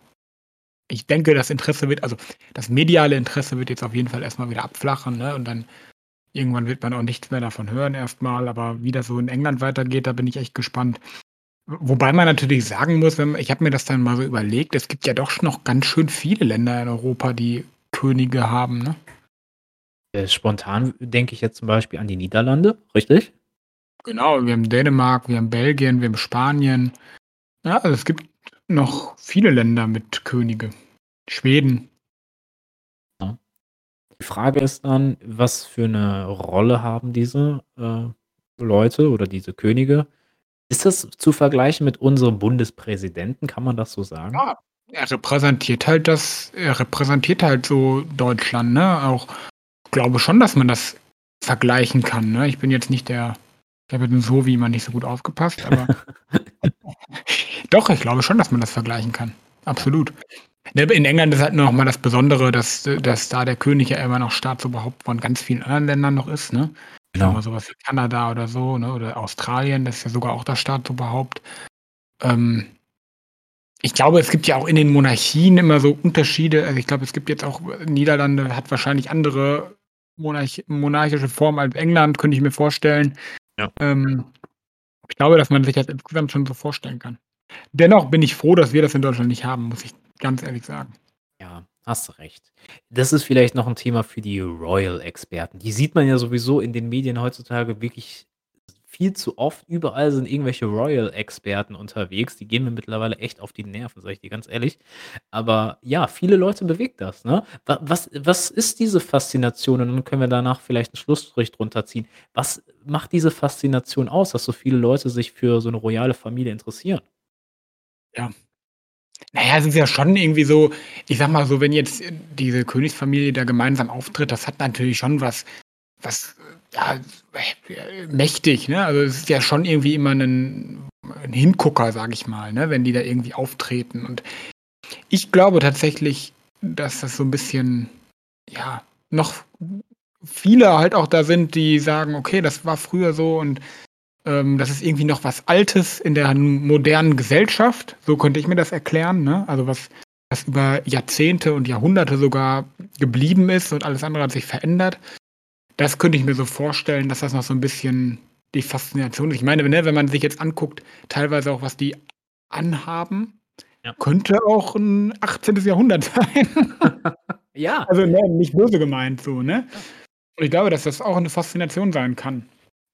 Ich denke, das Interesse wird also, das mediale Interesse wird jetzt auf jeden Fall erst mal wieder abflachen, ne? Und dann irgendwann wird man auch nichts mehr davon hören erst mal, aber wie das so in England weitergeht, da bin ich echt gespannt. Wobei man natürlich sagen muss, wenn ich habe mir das dann mal so überlegt, es gibt ja doch noch ganz schön viele Länder in Europa, die Könige haben, ne? Äh, spontan denke ich jetzt zum Beispiel an die Niederlande, richtig? Genau, wir haben Dänemark, wir haben Belgien, wir haben Spanien. Ja, also, es gibt noch viele Länder mit Könige. Schweden. Ja. Die Frage ist dann, was für 'ne Rolle haben diese, äh, Leute oder diese Könige? Ist das zu vergleichen mit unserem Bundespräsidenten? Kann man das so sagen? Ja, er repräsentiert halt das er repräsentiert halt so Deutschland, ne? Auch glaube schon, dass man das vergleichen kann, ne? Ich bin jetzt nicht der ich habe jetzt so wie immer nicht so gut aufgepasst, aber *laughs* Doch, ich glaube schon, dass man das vergleichen kann. Absolut. Ne, in England ist halt noch mal das Besondere, dass dass da der König ja immer noch Staatsoberhaupt von ganz vielen anderen Ländern noch ist, ne? Genau. wir so was wie Kanada oder so, ne, oder Australien, das ist ja sogar auch das Staatsoberhaupt. Ähm ich glaube, es gibt ja auch in den Monarchien immer so Unterschiede. Also, ich glaube, es gibt jetzt auch Niederlande hat wahrscheinlich andere Monarch monarchische Formen als England, könnte ich mir vorstellen. Ja. Ähm, ich glaube, dass man sich das insgesamt schon so vorstellen kann. Dennoch bin ich froh, dass wir das in Deutschland nicht haben, muss ich ganz ehrlich sagen. Ja, hast du recht. Das ist vielleicht noch 'n Thema für die Royal-Experten. Die sieht man ja sowieso in den Medien heutzutage wirklich viel zu oft. Überall sind irgendwelche Royal-Experten unterwegs. Die gehen mir mittlerweile echt auf die Nerven, sage ich dir ganz ehrlich. Aber ja, viele Leute bewegt das, ne? Wa was was ist diese Faszination? Und dann können wir danach vielleicht 'n Schlussstrich drunter ziehen. Was macht diese Faszination aus, dass so viele Leute sich für so 'ne royale Familie interessieren? Ja. Na ja, es ist ja schon irgendwie so ich sage mal so, wenn jetzt, äh, diese Königsfamilie da gemeinsam auftritt, das hat natürlich schon was was, äh, ja, äh, mächtig, ne? Also, es ist ja schon irgendwie immer 'nen 'n Hingucker, sage ich mal, ne, wenn die da irgendwie auftreten. Und ich glaube tatsächlich, dass das so 'n bisschen, ja, noch viele halt auch da sind, die sagen: „Okay, das war früher so und, ähm, das ist irgendwie noch was Altes in der modernen Gesellschaft.“ So könnte ich mir das erklären, ne? Also, was was über Jahrzehnte und Jahrhunderte sogar geblieben ist und alles andere hat sich verändert. Das könnte ich mir so vorstellen, dass das noch so 'n bisschen die Faszination ist. Ich meine, ne, wenn man sich jetzt anguckt, teilweise auch, was die anhaben, Ja. könnte auch 'n 18. Jahrhundert sein. *laughs* Ja. Also, ne, nicht böse gemeint so, ne? Und ich glaube, dass das auch 'ne Faszination sein kann.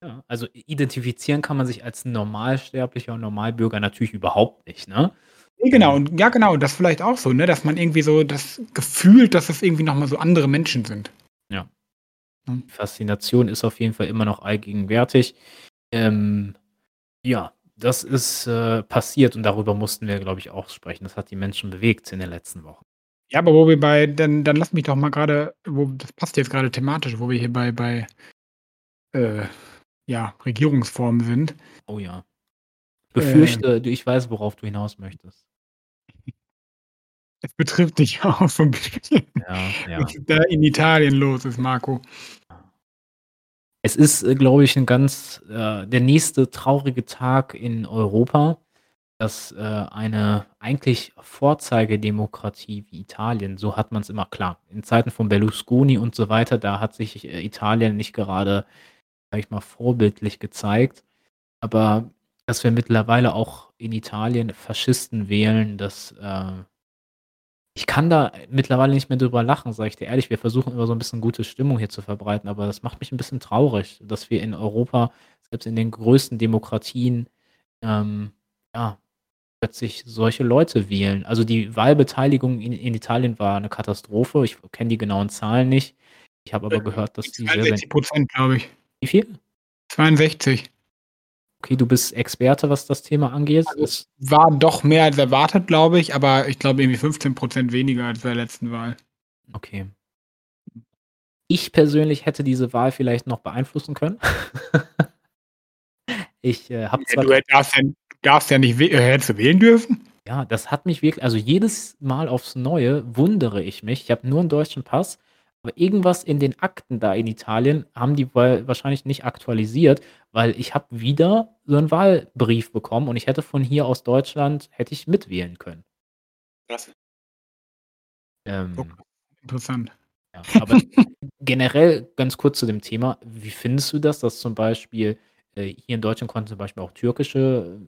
Ja, also identifizieren kann man sich als Normalsterblicher und Normalbürger natürlich überhaupt nicht, ne? Genau. Ähm Und ja, genau, das vielleicht auch so, ne, dass man irgendwie so das Gefühl, dass das irgendwie noch mal so andere Menschen sind. Ja. Mhm. Faszination ist auf jeden Fall immer noch allgegenwärtig. Ähm, ja, das ist, äh, passiert und darüber mussten wir, glaube ich, auch sprechen. Das hat die Menschen bewegt in den letzten Wochen. Ja, aber wo wir bei dann dann lass mich doch mal grade wo das passt jetzt grade thematisch, wo wir hier bei bei äh, ja, Regierungsformen sind. Oh ja. Ähm Befürchte, du ich weiß, worauf du hinaus möchtest. Es betrifft dich *laughs* auch so 'n bisschen, Ja, ja. was da in Italien los ist, Marco. Es ist, äh, glaube ich, 'n ganz äh, der nächste traurige Tag in Europa, dass, äh, eine eigentlich Vorzeigedemokratie wie Italien so hat man's immer klar, in Zeiten von Berlusconi und so weiter, da hat sich, äh, Italien nicht gerade, sage ich mal, vorbildlich gezeigt. Aber dass wir mittlerweile auch in Italien Faschisten wählen, das, äh ich kann da mittlerweile nicht mehr drüber lachen, sage ich dir ehrlich. Wir versuchen immer so 'n bisschen gute Stimmung hier zu verbreiten, aber das macht mich 'n bisschen traurig, dass wir in Europa, selbst in den größten Demokratien, ähm, ja, plötzlich solche Leute wählen. Also, die Wahlbeteiligung in in Italien war 'ne Katastrophe. Ich kenne die genauen Zahlen nicht. Ich habe aber Ähm, gehört, dass die sehr, sehr 62 %, glaube ich. Wie viel? 62. Okay, du bist Experte, was das Thema angeht. Also, Es es war doch mehr als erwartet, glaube ich, aber ich glaube irgendwie 15 % weniger als bei der letzten Wahl. Okay. Ich persönlich hätte diese Wahl vielleicht noch beeinflussen können. *laughs* Ich, äh, habe zwar du darfst ja darfst ja nicht äh, hättest du wählen dürfen? Ja, das hat mich wirk also, jedes Mal aufs Neue wundere ich mich. Ich habe nur 'n deutschen Pass, aber irgendwas in den Akten da in Italien haben die wohl wahrscheinlich nicht aktualisiert, weil ich habe wieder so 'n Wahlbrief bekommen und ich hätte von hier aus Deutschland hätte ich mitwählen können. Klasse. Ähm Okay, interessant. Ja, aber *laughs* generell ganz kurz zu dem Thema. Wie findest du das, dass zum Beispiel, äh, hier in Deutschland konnten zum Beispiel auch türkische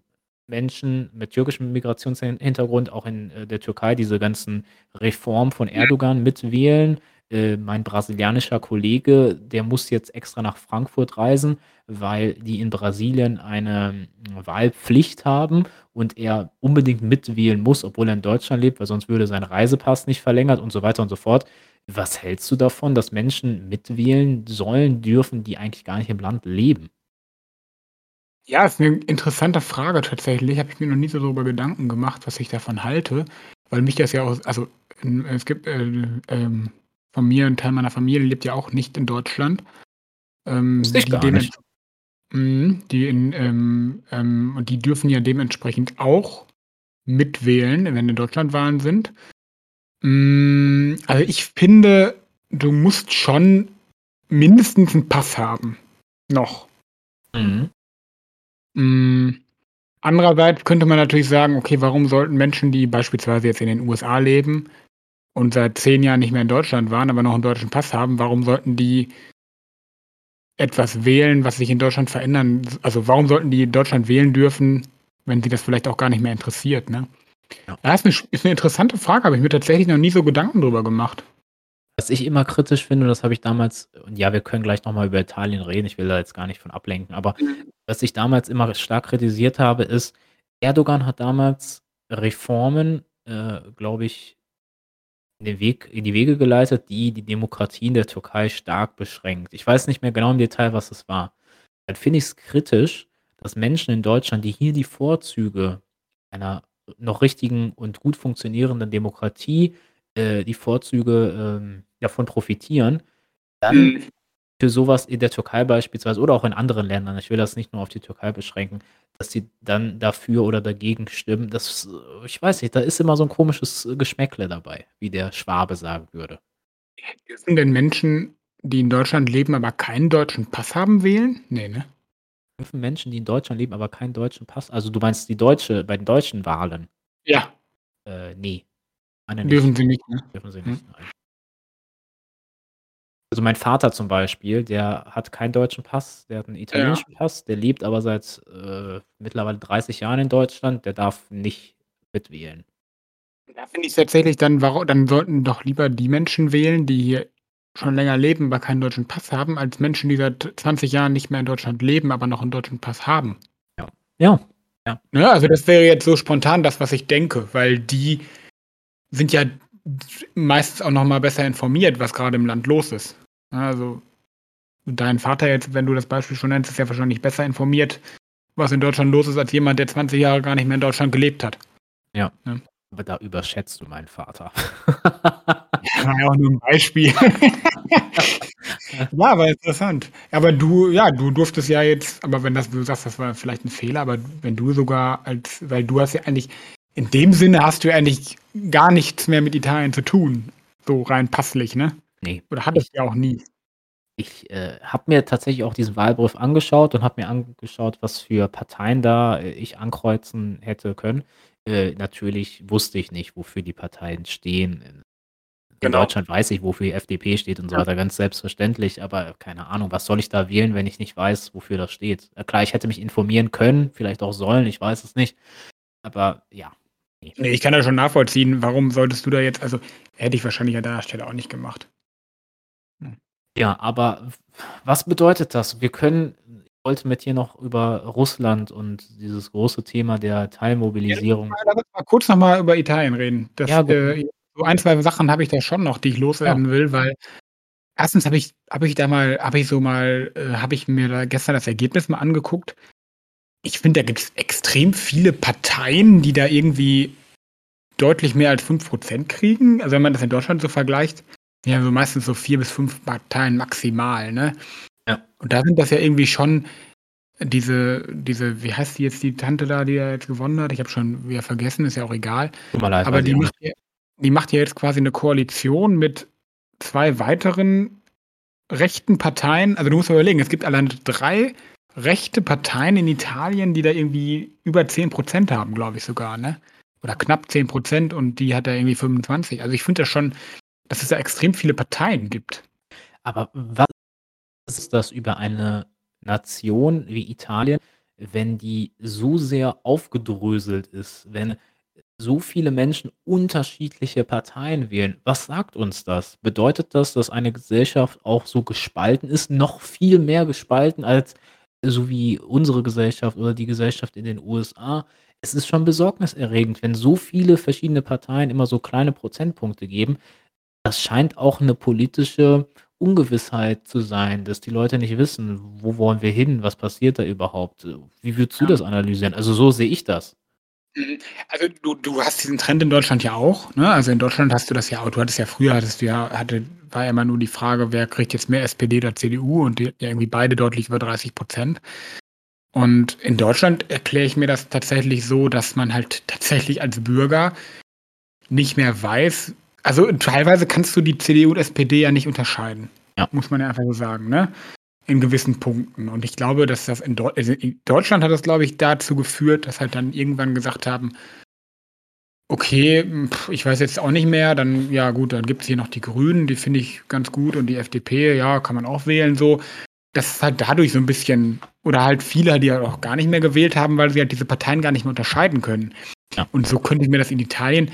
Menschen mit türkischem Migrationshin Hintergrund auch in, äh, der Türkei diese ganzen Reformen von Ja. Erdogan mitwählen? Äh, mein brasilianischer Kollege, der muss jetzt extra nach Frankfurt reisen, weil die in Brasilien eine Wahlpflicht haben und er unbedingt mitwählen muss, obwohl er in Deutschland lebt, weil sonst würde sein Reisepass nicht verlängert und so weiter und so fort. Was hältst du davon, dass Menschen mitwählen sollen, dürfen, die eigentlich gar nicht im Land leben? Ja, ist 'ne interessante Frage tatsächlich. Habe ich mir noch nie so darüber Gedanken gemacht, was ich davon halte, weil mich das ja auch also, hm, es gibt, äh, ähm, von mir 'n Teil meiner Familie lebt ja auch nicht in Deutschland. Ähm, Wusste ich die gar nicht. mhm, die in, ähm, ähm und die dürfen ja dementsprechend auch mitwählen, wenn in Deutschland Wahlen sind. Hm, also, ich finde, du musst schon mindestens 'n Pass haben, noch. Mhm. Hm, andererseits könnte man natürlich sagen: „Okay, warum sollten Menschen, die beispielsweise jetzt in den USA leben und seit 10 Jahren nicht mehr in Deutschland waren, aber noch 'n deutschen Pass haben, warum sollten die etwas wählen, was sich in Deutschland verändern also, warum sollten die in Deutschland wählen dürfen, wenn sie das vielleicht auch gar nicht mehr interessiert“, ne? Ja. Ja, ist 'ne sch ist 'ne interessante Frage, habe ich mir tatsächlich noch nie so Gedanken drüber gemacht. Was ich immer kritisch finde, das habe ich damals und ja, wir können gleich noch mal über Italien reden, ich will da jetzt gar nicht von ablenken, aber was ich damals immer stark kritisiert habe, ist, Erdogan hat damals Reformen, äh, glaube ich in den Weg in die Wege geleitet, die die Demokratie in der Türkei stark beschränkt. Ich weiß nicht mehr genau im Detail, was es war. Dann finde ich's kritisch, dass Menschen in Deutschland, die hier die Vorzüge einer noch richtigen und gut funktionierenden Demokratie, äh, die Vorzüge, ähm, davon profitieren, dann Mhm. Für so was in der Türkei beispielsweise oder auch in anderen Ländern, ich will das nicht nur auf die Türkei beschränken, dass sie dann dafür oder dagegen stimmen. Das äh, ich weiß nicht, da ist immer so 'n komisches Geschmäckle dabei, wie der Schwabe sagen würde. Dürfen denn Menschen, die in Deutschland leben, aber keinen deutschen Pass haben, wählen? Ne, ne? Dürfen Menschen, die in Deutschland leben, aber keinen deutschen Pass also, du meinst die deutsche bei den deutschen Wahlen? Ja. Äh, ne, nicht. Dürfen sie nicht, ne? Dürfen sie nicht, nein. Also, mein Vater zum Beispiel, der hat keinen deutschen Pass, der hat 'n Ja. italienischen Pass, der lebt aber seit, äh, mittlerweile 30 Jahren in Deutschland, der darf nicht mitwählen. Da finde ich's tatsächlich dann waro dann sollten doch lieber die Menschen wählen, die hier schon länger leben, aber keinen deutschen Pass haben, als Menschen, die seit 20 Jahren nicht mehr in Deutschland leben, aber noch 'n deutschen Pass haben. Ja. Ja. Ja. Ne, also, das wäre jetzt so spontan das, was ich denke, weil die sind ja meistens auch noch mal besser informiert, was grade im Land los ist. Also, dein Vater jetzt, wenn du das Beispiel schon nennst, ist ja wahrscheinlich besser informiert, was in Deutschland los ist, als jemand, der 20 Jahre gar nicht mehr in Deutschland gelebt hat. Ja. Ne? Aber da überschätzt du meinen Vater. War ja auch nur 'n Beispiel. *laughs* Ja, aber interessant. Aber du ja, du durftest ja jetzt aber wenn das du sagst, das war vielleicht 'n Fehler, aber wenn du sogar als weil du hast ja eigentlich in dem Sinne hast du ja eigentlich gar nichts mehr mit Italien zu tun, so rein passlich, ne? Ne. Oder Ich hattest du ja auch nie. ich, äh, habe mir tatsächlich auch diesen Wahlbrief angeschaut und habe mir angeschaut, was für Parteien da, äh, ich ankreuzen hätte können. Äh, natürlich wusste ich nicht, wofür die Parteien stehen. In Genau. Deutschland weiß ich, wofür die FDP steht und so Ja. weiter, ganz selbstverständlich, aber keine Ahnung, was soll ich da wählen, wenn ich nicht weiß, wofür das steht? Äh, klar, ich hätte mich informieren können, vielleicht auch sollen, ich weiß es nicht. Aber ja, ne. Ne, ich kann das schon nachvollziehen. Warum solltest du da jetzt also, hätte ich wahrscheinlich an deiner Stelle auch nicht gemacht. Hm. Ja, aber was bedeutet das? Wir können ich wollte mit dir noch über Russland und dieses große Thema der Ja, Teilmobilisierung lass uns mal kurz noch mal über Italien reden. Das, Ja, äh so 1, 2 Sachen habe ich da schon noch, die ich Ja. loswerden will, weil 1. habe ich habe ich da mal habe ich so mal äh, habe ich mir da gestern das Ergebnis mal angeguckt. Ich finde, da gibt's extrem viele Parteien, die da irgendwie deutlich mehr als 5 % kriegen. Also, wenn man das in Deutschland so vergleicht, wir haben so meistens so 4 bis 5 Parteien maximal, ne? Ja. Und da sind das ja irgendwie schon diese diese wie heißt die jetzt, die Tante da, die da jetzt gewonnen hat? Ich habe schon wieder vergessen, ist ja auch egal. Tut mir leid, Aber die macht ja die macht ja jetzt quasi 'ne Koalition mit 2 weiteren rechten Parteien. Also, du musst überlegen, es gibt alleine 3 rechte Parteien in Italien, die da irgendwie über 10 % haben, glaube ich sogar, ne? Oder knapp 10 % und die hat da irgendwie 25. Also, ich finde das schon, dass es da extrem viele Parteien gibt. Aber was ist das über eine Nation wie Italien, wenn die so sehr aufgedröselt ist, wenn so viele Menschen unterschiedliche Parteien wählen? Was sagt uns das? Bedeutet das, dass eine Gesellschaft auch so gespalten ist, noch viel mehr gespalten als so wie unsere Gesellschaft oder die Gesellschaft in den USA? Es ist schon besorgniserregend, wenn so viele verschiedene Parteien immer so kleine Prozentpunkte geben. Das scheint auch 'ne politische Ungewissheit zu sein, dass die Leute nicht wissen, wo wollen wir hin? Was passiert da überhaupt? Wie würdest du Ja. das analysieren? Also, so sehe ich das. Mhm. Also, du du hast diesen Trend in Deutschland ja auch, ne? Also, in Deutschland hast du das ja auch. Du hattest ja früher hattest du ja hatte war ja immer nur die Frage, wer kriegt jetzt mehr SPD oder CDU und die ja irgendwie beide deutlich über 30 %. Und in Deutschland erkläre ich mir das tatsächlich so, dass man halt tatsächlich als Bürger nicht mehr weiß also, teilweise kannst du die CDU und SPD ja nicht unterscheiden. Ja. Muss man ja einfach so sagen, ne? In gewissen Punkten. Und ich glaube, dass das in Deu also, in Deutschland hat das, glaube ich, dazu geführt, dass halt dann irgendwann gesagt haben „Okay, hm, ich weiß jetzt auch nicht mehr, dann ja gut, dann gibt's hier noch die Grünen, die finde ich ganz gut und die FDP, ja, kann man auch wählen“, so. Das ist halt dadurch so 'n bisschen oder halt viele, die halt auch gar nicht mehr gewählt haben, weil sie halt diese Parteien gar nicht mehr unterscheiden können. Ja. Und so könnte ich mir das in Italien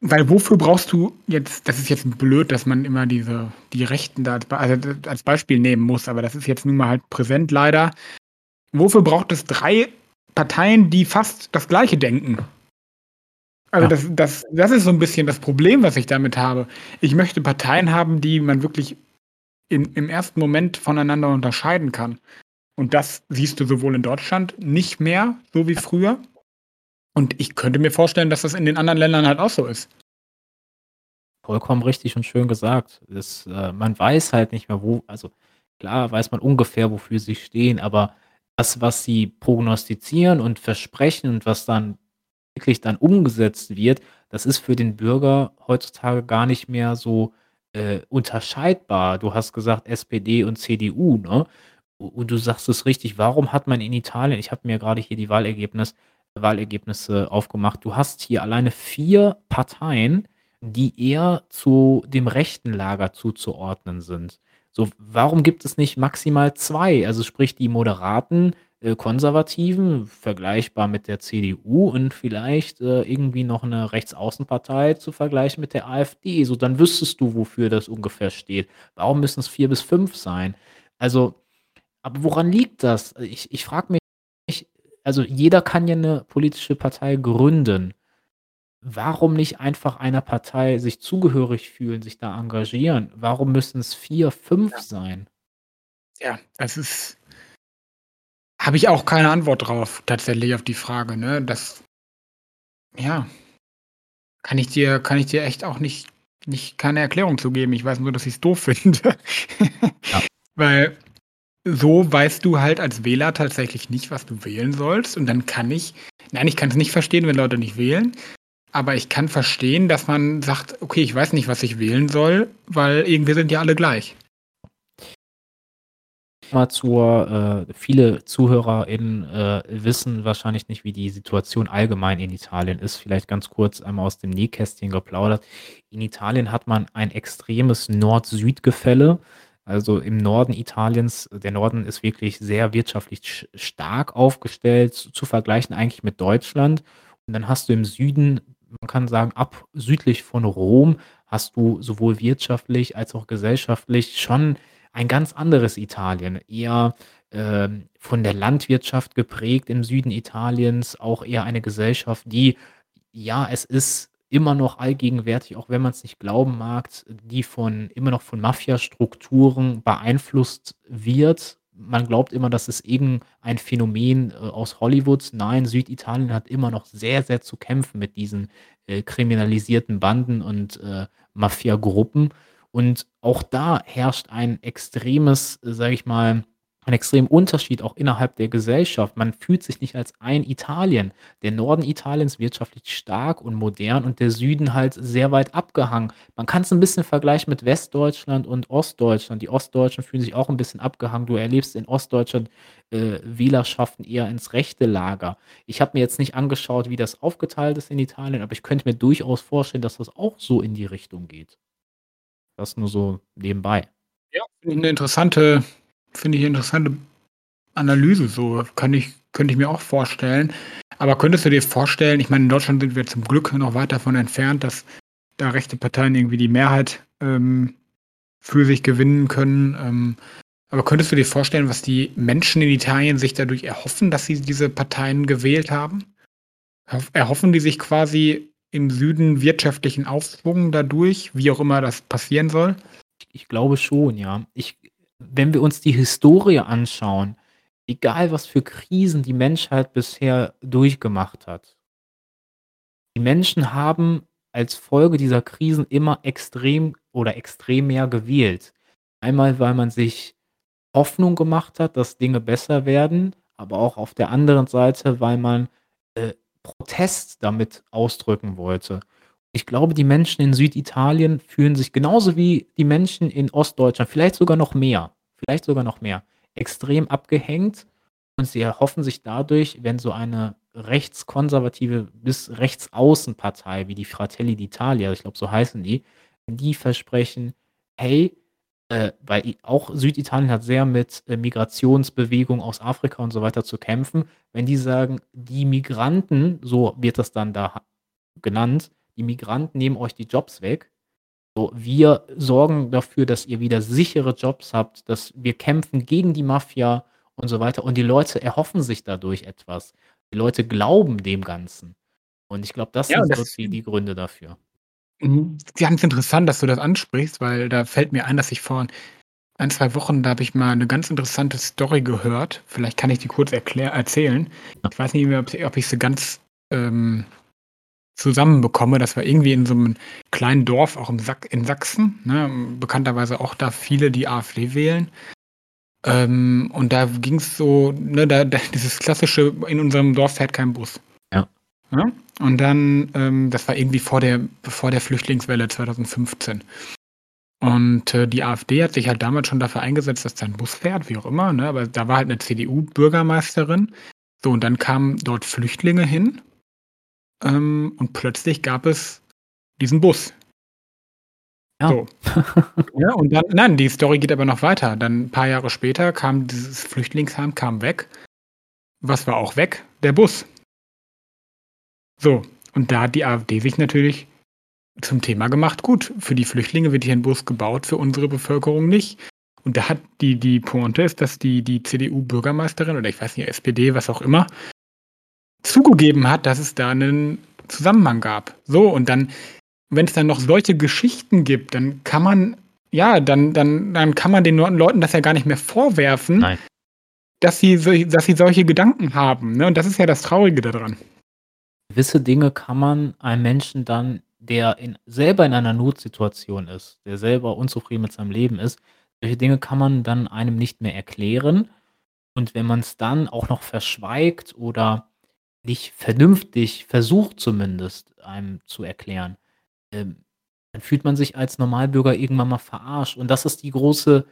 weil wofür brauchst du jetzt das ist jetzt blöd, dass man immer diese die Rechten da als also, als Beispiel nehmen muss, aber das ist jetzt nun mal halt präsent leider. Wofür braucht es drei Parteien, die fast das Gleiche denken? Also, Ja. das das das ist so 'n bisschen das Problem, was ich damit habe. Ich möchte Parteien haben, die man wirklich im im ersten Moment voneinander unterscheiden kann. Und das siehst du sowohl in Deutschland nicht mehr so wie früher. Und ich könnte mir vorstellen, dass das in den anderen Ländern halt auch so ist. Vollkommen richtig und schön gesagt. Es äh, man weiß halt nicht mehr, wo also, klar weiß man ungefähr, wofür sie stehen, aber das, was sie prognostizieren und versprechen und was dann wirklich dann umgesetzt wird, das ist für den Bürger heutzutage gar nicht mehr so, äh, unterscheidbar. Du hast gesagt SPD und CDU, ne? Und du sagst es richtig, warum hat man in Italien ich habe mir grade hier die Wahlergebnis Wahlergebnisse aufgemacht. Du hast hier alleine 4 Parteien, die eher zu dem rechten Lager zuzuordnen sind. So, warum gibt es nicht maximal 2? Also, sprich die moderaten, äh, Konservativen, vergleichbar mit der CDU und vielleicht, äh, irgendwie noch 'ne Rechtsaußenpartei zu vergleichen mit der AfD. So, dann wüsstest du, wofür das ungefähr steht. Warum müssen's 4 bis 5 sein? Also aber woran liegt das? Ich ich frage mich also, jeder kann ja 'ne politische Partei gründen. Warum nicht einfach einer Partei sich zugehörig fühlen, sich da engagieren? Warum müssen's 4, 5 Ja. sein? Ja, das ist habe ich auch keine Antwort drauf tatsächlich auf die Frage, ne? Das ja, kann ich dir kann ich dir echt auch nicht nicht keine Erklärung zu geben. Ich weiß nur, dass ich's doof finde. Ja. *laughs* Weil so weißt du halt als Wähler tatsächlich nicht, was du wählen sollst. Und dann kann ich nein, ich kann's nicht verstehen, wenn Leute nicht wählen, aber ich kann verstehen, dass man sagt: „Okay, ich weiß nicht, was ich wählen soll, weil irgendwie sind ja alle gleich.“ Mal zur äh, viele ZuhörerInnen, äh, wissen wahrscheinlich nicht, wie die Situation allgemein in Italien ist. Vielleicht ganz kurz einmal aus dem Nähkästchen geplaudert. In Italien hat man ein extremes Nord-Süd-Gefälle. Also, im Norden Italiens der Norden ist wirklich sehr wirtschaftlich sch stark aufgestellt, zu vergleichen eigentlich mit Deutschland. Und dann hast du im Süden man kann sagen, ab südlich von Rom hast du sowohl wirtschaftlich als auch gesellschaftlich schon ein ganz anderes Italien. Eher, ähm, von der Landwirtschaft geprägt im Süden Italiens, auch eher eine Gesellschaft, die ja, es ist immer noch allgegenwärtig, auch wenn man's nicht glauben mag, die von immer noch von Mafiastrukturen beeinflusst wird. Man glaubt immer, das ist irgendein Phänomen, äh, aus Hollywood. Nein, Süditalien hat immer noch sehr, sehr zu kämpfen mit diesen, äh, kriminalisierten Banden und, äh, Mafiagruppen. Und auch da herrscht ein extremes, sage ich mal ein extremen Unterschied auch innerhalb der Gesellschaft. Man fühlt sich nicht als ein Italien. Der Norden Italiens wirtschaftlich stark und modern und der Süden halt sehr weit abgehangen. Man kann's 'n bisschen vergleichen mit Westdeutschland und Ostdeutschland. Die Ostdeutschen fühlen sich auch 'n bisschen abgehangen. Du erlebst in Ostdeutschland, äh, Wählerschaften eher ins rechte Lager. Ich habe mir jetzt nicht angeschaut, wie das aufgeteilt ist in Italien, aber ich könnte mir durchaus vorstellen, dass das auch so in die Richtung geht. Das nur so nebenbei. Ja, finde ich 'ne interessante finde ich interessante Analyse so. Kann ich könnte ich mir auch vorstellen. Aber könntest du dir vorstellen ich meine, in Deutschland sind wir zum Glück noch weit davon entfernt, dass da rechte Parteien irgendwie die Mehrheit, ähm, für sich gewinnen können. Ähm, aber könntest du dir vorstellen, was die Menschen in Italien sich dadurch erhoffen, dass sie diese Parteien gewählt haben? Erhoff erhoffen die sich quasi im Süden wirtschaftlichen Aufschwung dadurch, wie auch immer das passieren soll? Ich glaube schon, ja. Ich wenn wir uns die Historie anschauen, egal was für Krisen die Menschheit bisher durchgemacht hat die Menschen haben als Folge dieser Krisen immer extrem oder extrem mehr gewählt. Einmal, weil man sich Hoffnung gemacht hat, dass Dinge besser werden, aber auch auf der anderen Seite, weil man, äh, Protest damit ausdrücken wollte. Ich glaube, die Menschen in Süditalien fühlen sich genauso wie die Menschen in Ostdeutschland, vielleicht sogar noch mehr vielleicht sogar noch mehr, extrem abgehängt und sie erhoffen sich dadurch, wenn so eine rechtskonservative bis Rechtsaußenpartei wie die Fratelli d'Italia, ich glaube, so heißen die, die versprechen: „Hey“ äh, weil auch Süditalien hat sehr mit, äh, Migrationsbewegungen aus Afrika und so weiter zu kämpfen. Wenn die sagen: „Die Migranten“, so wird das dann da genannt, die Migranten nehmen euch die Jobs weg. So, wir sorgen dafür, dass ihr wieder sichere Jobs habt, dass wir kämpfen gegen die Mafia und so weiter. Und die Leute erhoffen sich dadurch etwas. Die Leute glauben dem Ganzen. Und ich glaube, das Ja, sind so das die die Gründe dafür. Mhm. Ganz interessant, dass du das ansprichst, weil da fällt mir ein, dass ich vor 1, 2 Wochen, da habe ich mal 'ne ganz interessante Story gehört. Vielleicht kann ich die kurz erklär erzählen. Ich weiß nicht mehr, ob ich sie ganz, ähm, zusammenbekomme. Das war irgendwie in so 'nem kleinen Dorf, auch im Sach in Sachsen, ne? Bekannterweise auch da viele, die AfD wählen. Ähm, und da ging's so, ne, da da dieses klassische: „In unserem Dorf fährt kein Bus.“ Ja. Ne? Und dann, ähm das war irgendwie vor der bevor der Flüchtlingswelle 2015. Und, äh, die AfD hat sich halt damals schon dafür eingesetzt, dass da 'n Bus fährt, wie auch immer, ne? Aber da war halt 'ne CDU-Bürgermeisterin. So, und dann kamen dort Flüchtlinge hin, ähm, und plötzlich gab es diesen Bus. Ja. So. *laughs* Ja, und dann nein, die Story geht aber noch weiter. Dann 'n paar Jahre später kam dieses Flüchtlingsheim kam weg. Was war auch weg? Der Bus. So, und da hat die AfD sich natürlich zum Thema gemacht: „Gut, für die Flüchtlinge wird hier 'n Bus gebaut, für unsere Bevölkerung nicht.“ Und da hat die die Pointe ist, dass die die CDU-Bürgermeisterin oder ich weiß nicht, SPD, was auch immer, zugegeben hat, dass es da 'nen Zusammenhang gab. So, und dann wenn's dann noch solche Geschichten gibt, dann kann man ja, dann dann dann kann man den Leuten das ja gar nicht mehr vorwerfen Nein. dass sie dass sie solche Gedanken haben, ne? Und das ist ja das Traurige da dran. Gewisse Dinge kann man einem Menschen dann, der in selber in einer Notsituation ist, der selber unzufrieden mit seinem Leben ist solche Dinge kann man dann einem nicht mehr erklären. Und wenn man's dann auch noch verschweigt oder nicht vernünftig versucht zumindest, einem zu erklären, ähm, dann fühlt man sich als Normalbürger irgendwann mal verarscht. Und das ist die große,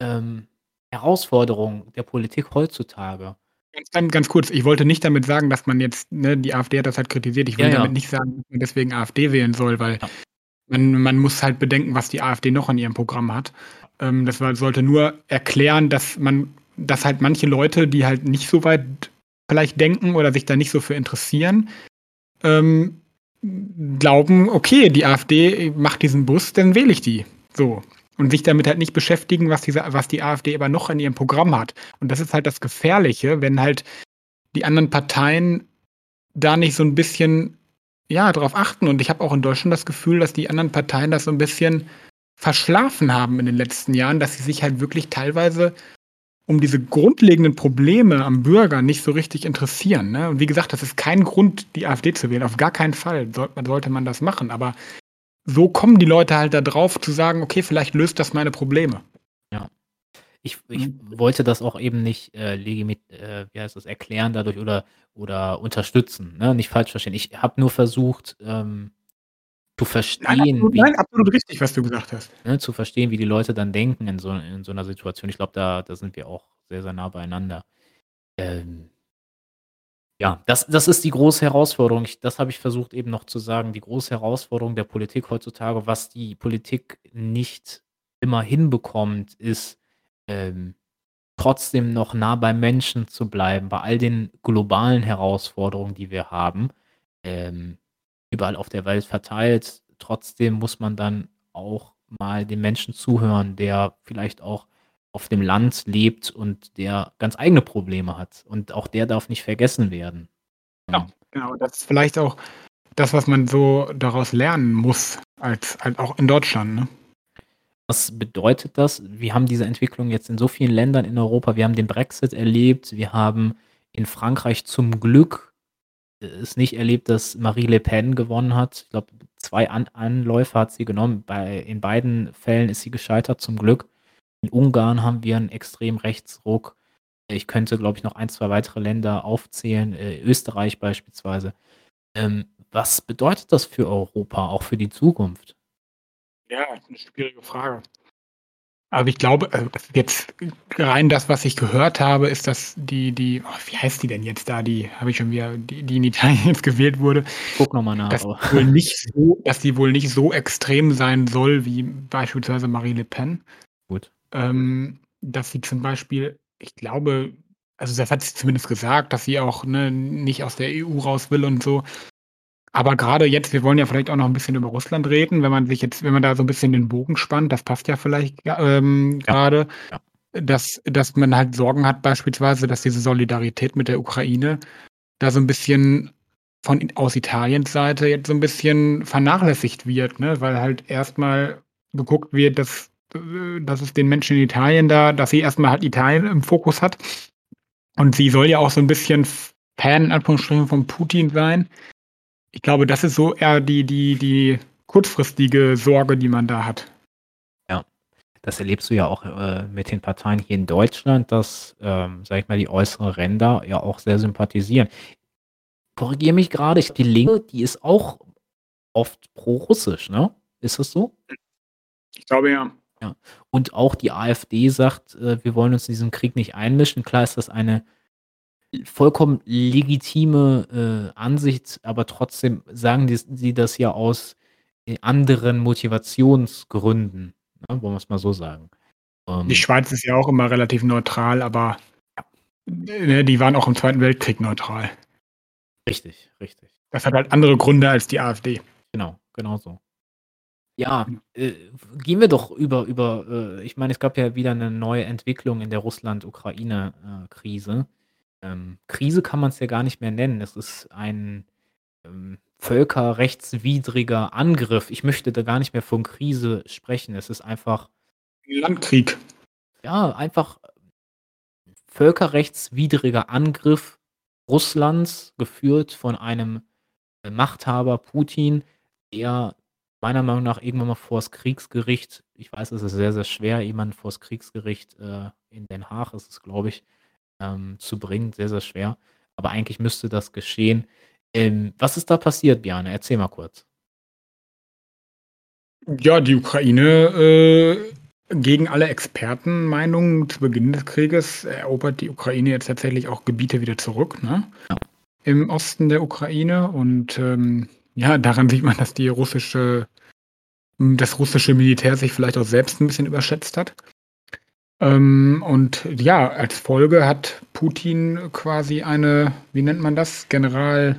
ähm, Herausforderung der Politik heutzutage. Ganz kurz, ich wollte nicht damit sagen, dass man jetzt ne, die AfD hat das halt kritisiert. Ich will Ja, ja. damit nicht sagen, dass man deswegen AfD wählen soll, weil Ja. man man muss halt bedenken, was die AfD noch an ihrem Programm hat. Ähm, das war sollte nur erklären, dass man dass halt manche Leute, die halt nicht so weit vielleicht denken oder sich da nicht so für interessieren, ähm, glauben: „Okay, die AfD macht diesen Bus, dann wähle ich die.“ So. Und sich damit halt nicht beschäftigen, was diese was die AfD aber noch in ihrem Programm hat. Und das ist halt das Gefährliche, wenn halt die anderen Parteien da nicht so 'n bisschen, ja, drauf achten. Und ich habe auch in Deutschland das Gefühl, dass die anderen Parteien das so 'n bisschen verschlafen haben in den letzten Jahren, dass sie sich halt wirklich teilweise um diese grundlegenden Probleme am Bürger nicht so richtig interessieren, ne? Und wie gesagt, das ist kein Grund, die AfD zu wählen, auf gar keinen Fall sollte man das machen. Aber so kommen die Leute halt da drauf zu sagen: „Okay, vielleicht löst das meine Probleme.“ Ja. Ich ich Mhm. wollte das auch eben nicht, äh, legimi äh, wie heißt das, erklären dadurch oder oder unterstützen, ne? Nicht falsch verstehen. Ich habe nur versucht, ähm, zu Nein, verstehen, absolut wie nein, absolut richtig, was du gesagt hast. ne, zu verstehen, wie die Leute dann denken in so in so 'ner Situation. Ich glaube, da da sind wir auch sehr, sehr nah beieinander. Ähm ja, das das ist die große Herausforderung. Ich das habe ich versucht eben noch zu sagen, die große Herausforderung der Politik heutzutage, was die Politik nicht immer hinbekommt, ist, ähm, trotzdem noch nah beim Menschen zu bleiben, bei all den globalen Herausforderungen, die wir haben, ähm, überall auf der Welt verteilt. Trotzdem muss man dann auch mal dem Menschen zuhören, der vielleicht auch auf dem Land lebt und der ganz eigene Probleme hat. Und auch der darf nicht vergessen werden. Ja, genau. Das ist vielleicht auch das, was man so daraus lernen muss als halt auch in Deutschland, ne? Was bedeutet das? Wir haben diese Entwicklung jetzt in so vielen Ländern in Europa. Wir haben den Brexit erlebt. Wir haben in Frankreich zum Glück, es nicht erlebt, dass Marie Le Pen gewonnen hat. Ich glaube, 2 An Anläufe hat sie genommen. Bei in beiden Fällen ist sie gescheitert, zum Glück. In Ungarn haben wir 'n Extrem-Rechtsruck. Ich könnte, glaube ich, noch 1, 2 weitere Länder aufzählen, äh, Österreich beispielsweise. Ähm, was bedeutet das für Europa, auch für die Zukunft? Ja, 'ne schwierige Frage. Aber ich glaube, äh, jetzt rein das, was ich gehört habe, ist, dass die die oh, wie heißt die denn jetzt da? Die habe ich schon wieder die die in Italien *laughs* jetzt gewählt wurde. Gucke noch mal nach, Dass wohl *laughs* nicht so dass die wohl nicht so extrem sein soll wie beispielsweise Marie Le Pen. Gut. Ähm, dass sie zum Beispiel ich glaube also, das hat sie zumindest gesagt, dass sie auch, ne, nicht aus der EU raus will und so. Aber grade jetzt wir wollen ja vielleicht auch noch 'n bisschen über Russland reden, wenn man sich jetzt wenn man da so 'n bisschen den Bogen spannt, das passt ja vielleicht, ähm, Ja, grade, ja. dass dass man halt Sorgen hat beispielsweise, dass diese Solidarität mit der Ukraine da so 'n bisschen von aus Italiens Seite jetzt so 'n bisschen vernachlässigt wird, ne? Weil halt erst mal geguckt wird, dass äh, dass es den Menschen in Italien da dass sie erst mal halt Italien im Fokus hat. Und sie soll ja auch so 'n bisschen Fan Anführungsstrichen von Putin sein. Ich glaube, das ist so eher die die die kurzfristige Sorge, die man da hat. Ja, das erlebst du ja auch, äh, mit den Parteien hier in Deutschland, dass, ähm, sage ich mal, die äußeren Ränder ja auch sehr sympathisieren. Korrigiere mich grade, ich die Linke, die ist auch oft prorussisch, ne? Ist das so? Ich glaube, ja. Ja. Und auch die AfD sagt, äh: „Wir wollen uns in diesen Krieg nicht einmischen.“ Klar ist das eine vollkommen legitime, äh, Ansicht, aber trotzdem sagen die sie das ja aus, äh, anderen Motivationsgründen, ne, wollen wir's mal so sagen. Die Ähm Schweiz ist ja auch immer relativ neutral, aber, ne, die waren auch im Zweiten Weltkrieg neutral. Richtig, richtig. Das hat halt andere Gründe als die AfD. Genau, genau so. Ja, äh, gehen wir doch über über äh, ich meine, es gab ja wieder 'ne neue Entwicklung in der Russland-Ukraine, äh. Ähm, Krise kann man's ja gar nicht mehr nennen. Es ist ein, ähm, völkerrechtswidriger Angriff. Ich möchte da gar nicht mehr von Krise sprechen. Es ist einfach Landkrieg. ja, einfach völkerrechtswidriger Angriff Russlands, geführt von einem, äh, Machthaber Putin, der meiner Meinung nach irgendwann mal vors Kriegsgericht ich weiß, es ist sehr, sehr schwer, jemanden vors Kriegsgericht, äh, in Den Haag ist es, glaube ich, ähm, zu bringen, sehr, sehr schwer. Aber eigentlich müsste das geschehen. Ähm, was ist da passiert, Bjarne? Erzähl mal kurz. Ja, die Ukraine, äh, gegen alle Expertenmeinungen zu Beginn des Krieges erobert die Ukraine jetzt tatsächlich auch Gebiete wieder zurück, ne? Ja. Im Osten der Ukraine und, ähm, ja, daran sieht man, dass die russische das russische Militär sich vielleicht auch selbst 'n bisschen überschätzt hat. Ähm, und ja, als Folge hat Putin quasi eine wie nennt man das? General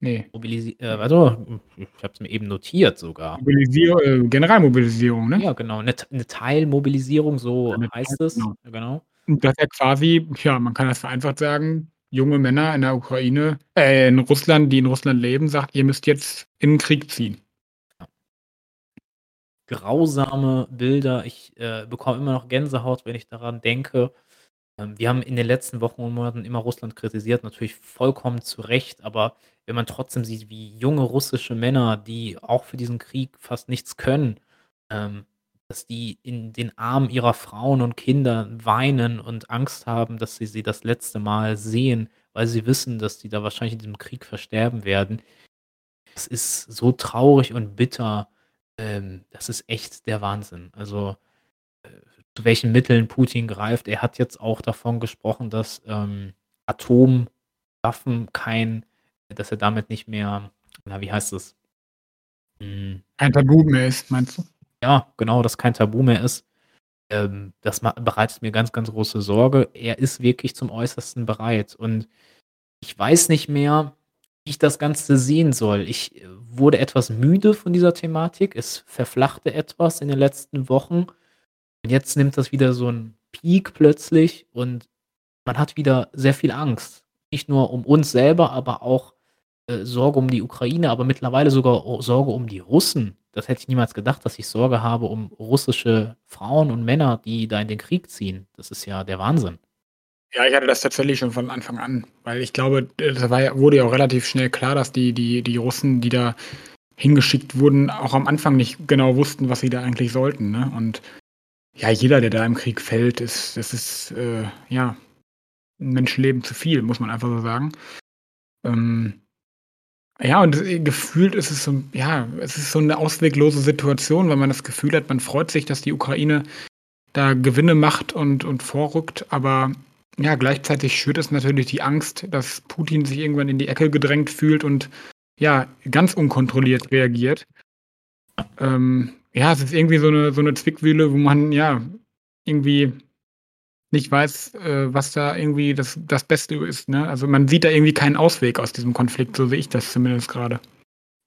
ne. Mobilisi äh, warte ich habe es mir eben notiert sogar. Mobilisier äh, Generalmobilisierung, ne? Ja, genau, 'ne T 'ne Teilmobilisierung, so Eine heißt Teil es. genau. Genau. Und dass er quasi ja, man kann das vereinfacht sagen, junge Männer in der Ukraine äh, in Russland, die in Russland leben, sagt: „Ihr müsst jetzt in 'n Krieg ziehen.“ Ja. Grausame Bilder. Ich, äh, bekomme immer noch Gänsehaut, wenn ich daran denke. Ähm, wir haben in den letzten Wochen und Monaten immer Russland kritisiert, natürlich vollkommen zu Recht, aber wenn man trotzdem sieht, wie junge russische Männer, die auch für diesen Krieg fast nichts können, ähm, dass die in den Armen ihrer Frauen und Kinder weinen und Angst haben, dass sie sie das letzte Mal sehen, weil sie wissen, dass die da wahrscheinlich in diesem Krieg versterben werden. Es ist so traurig und bitter. Ähm, das ist echt der Wahnsinn. Also, äh, zu welchen Mitteln Putin greift. Er hat jetzt auch davon gesprochen, dass, ähm, Atomwaffen kein dass er damit nicht mehr na, wie heißt es? Hm Kein Tabu mehr ist, meinst du? Ja, genau, dass kein Tabu mehr ist. Ähm, das bereitet mir ganz, ganz große Sorge. Er ist wirklich zum Äußersten bereit und ich weiß nicht mehr, ich das Ganze sehen soll. Ich, äh, wurde etwas müde von dieser Thematik. Es verflachte etwas in den letzten Wochen. Und jetzt nimmt das wieder so 'n Peak plötzlich und man hat wieder sehr viel Angst. Nicht nur um uns selber, aber auch, äh, Sorge um die Ukraine, aber mittlerweile sogar Sorge um die Russen. Das hätte ich niemals gedacht, dass ich Sorge habe um russische Frauen und Männer, die da in den Krieg ziehen. Das ist ja der Wahnsinn. Ja, ich hatte das tatsächlich schon von Anfang an, weil ich glaube, das war wurde ja auch relativ schnell klar, dass die die die Russen, die da hingeschickt wurden, auch am Anfang nicht genau wussten, was sie da eigentlich sollten, ne? Und ja, jeder, der da im Krieg fällt, ist das ist, äh, ja, 'n Menschenleben zu viel, muss man einfach so sagen. Ähm, ja, und, gefühlt ist es so ja, es ist so 'ne ausweglose Situation, weil man das Gefühl hat, man freut sich, dass die Ukraine da Gewinne macht und und vorrückt, aber ja, gleichzeitig schürt es natürlich die Angst, dass Putin sich irgendwann in die Ecke gedrängt fühlt und, ja, ganz unkontrolliert reagiert. Ähm, ja, es ist irgendwie so 'ne so 'ne Zwickmühle, wo man, ja, irgendwie nicht weiß, äh, was da irgendwie das das Beste ist, ne? Also, man sieht da irgendwie keinen Ausweg aus diesem Konflikt, so sehe ich das zumindest grade.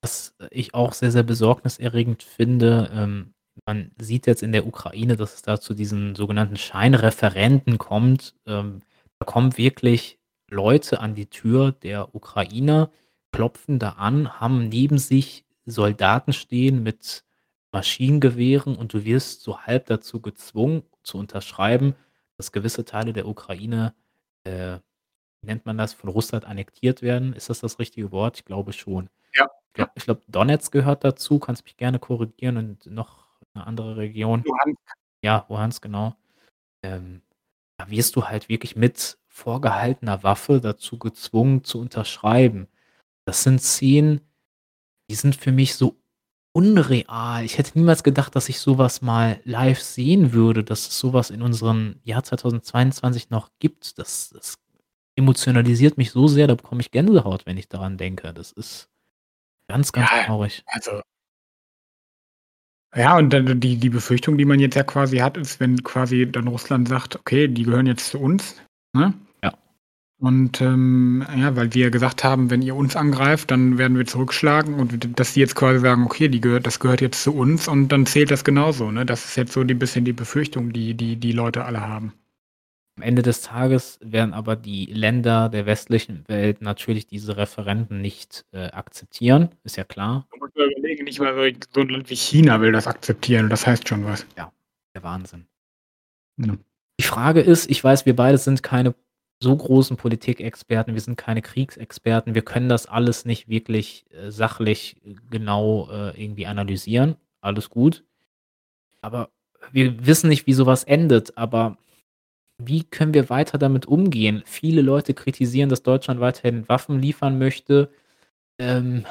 Was ich auch sehr, sehr besorgniserregend finde, ähm, man sieht jetzt in der Ukraine, dass es da zu diesen sogenannten Scheinreferenden kommt. Ähm, da kommen wirklich Leute an die Tür der Ukrainer, klopfen da an, haben neben sich Soldaten stehen mit Maschinengewehren und du wirst so halb dazu gezwungen zu unterschreiben, dass gewisse Teile der Ukraine, äh, wie nennt man das, von Russland annektiert werden. Ist das das richtige Wort? Ich glaube schon. Ja, Ich ja. glaube ich glaube, Donetsk gehört dazu, kannst mich gerne korrigieren und noch 'ne andere Region. Luhansk. Ja, Luhansk, genau. Ähm, da wirst du halt wirklich mit vorgehaltener Waffe dazu gezwungen zu unterschreiben. Das sind Szenen, die sind für mich so unreal. Ich hätte niemals gedacht, dass ich so was mal live sehen würde, dass es so was in unserem Jahr 2022 noch gibt. Das das emotionalisiert mich so sehr, da bekomme ich Gänsehaut, wenn ich daran denke. Das ist ganz, ganz Ja, traurig. also Ja, und dann die die Befürchtung, die man jetzt ja quasi hat, ist, wenn quasi dann Russland sagt: „Okay, die gehören jetzt zu uns“, ne? Ja. Und, ähm, ja, weil wir gesagt haben: „Wenn ihr uns angreift, dann werden wir zurückschlagen“ und dass die jetzt quasi sagen: „Okay, die gehört das gehört jetzt zu uns“ und dann zählt das genauso, ne? Das ist jetzt so die bisschen die Befürchtung, die die die Leute alle haben. Am Ende des Tages werden aber die Länder der westlichen Welt natürlich diese Referenden nicht, äh, akzeptieren, ist ja klar. Musst mal überlegen, nicht mal so so 'n Land wie China will das akzeptieren das heißt schon was. Ja, der Wahnsinn. Ja. Die Frage ist ich weiß, wir beide sind keine so großen Politikexperten, wir sind keine Kriegsexperten, wir können das alles nicht wirklich, äh, sachlich genau, äh, irgendwie analysieren. Alles gut. Aber wir wissen nicht, wie so was endet, aber wie können wir weiter damit umgehen? Viele Leute kritisieren, dass Deutschland weiterhin Waffen liefern möchte. Ähm,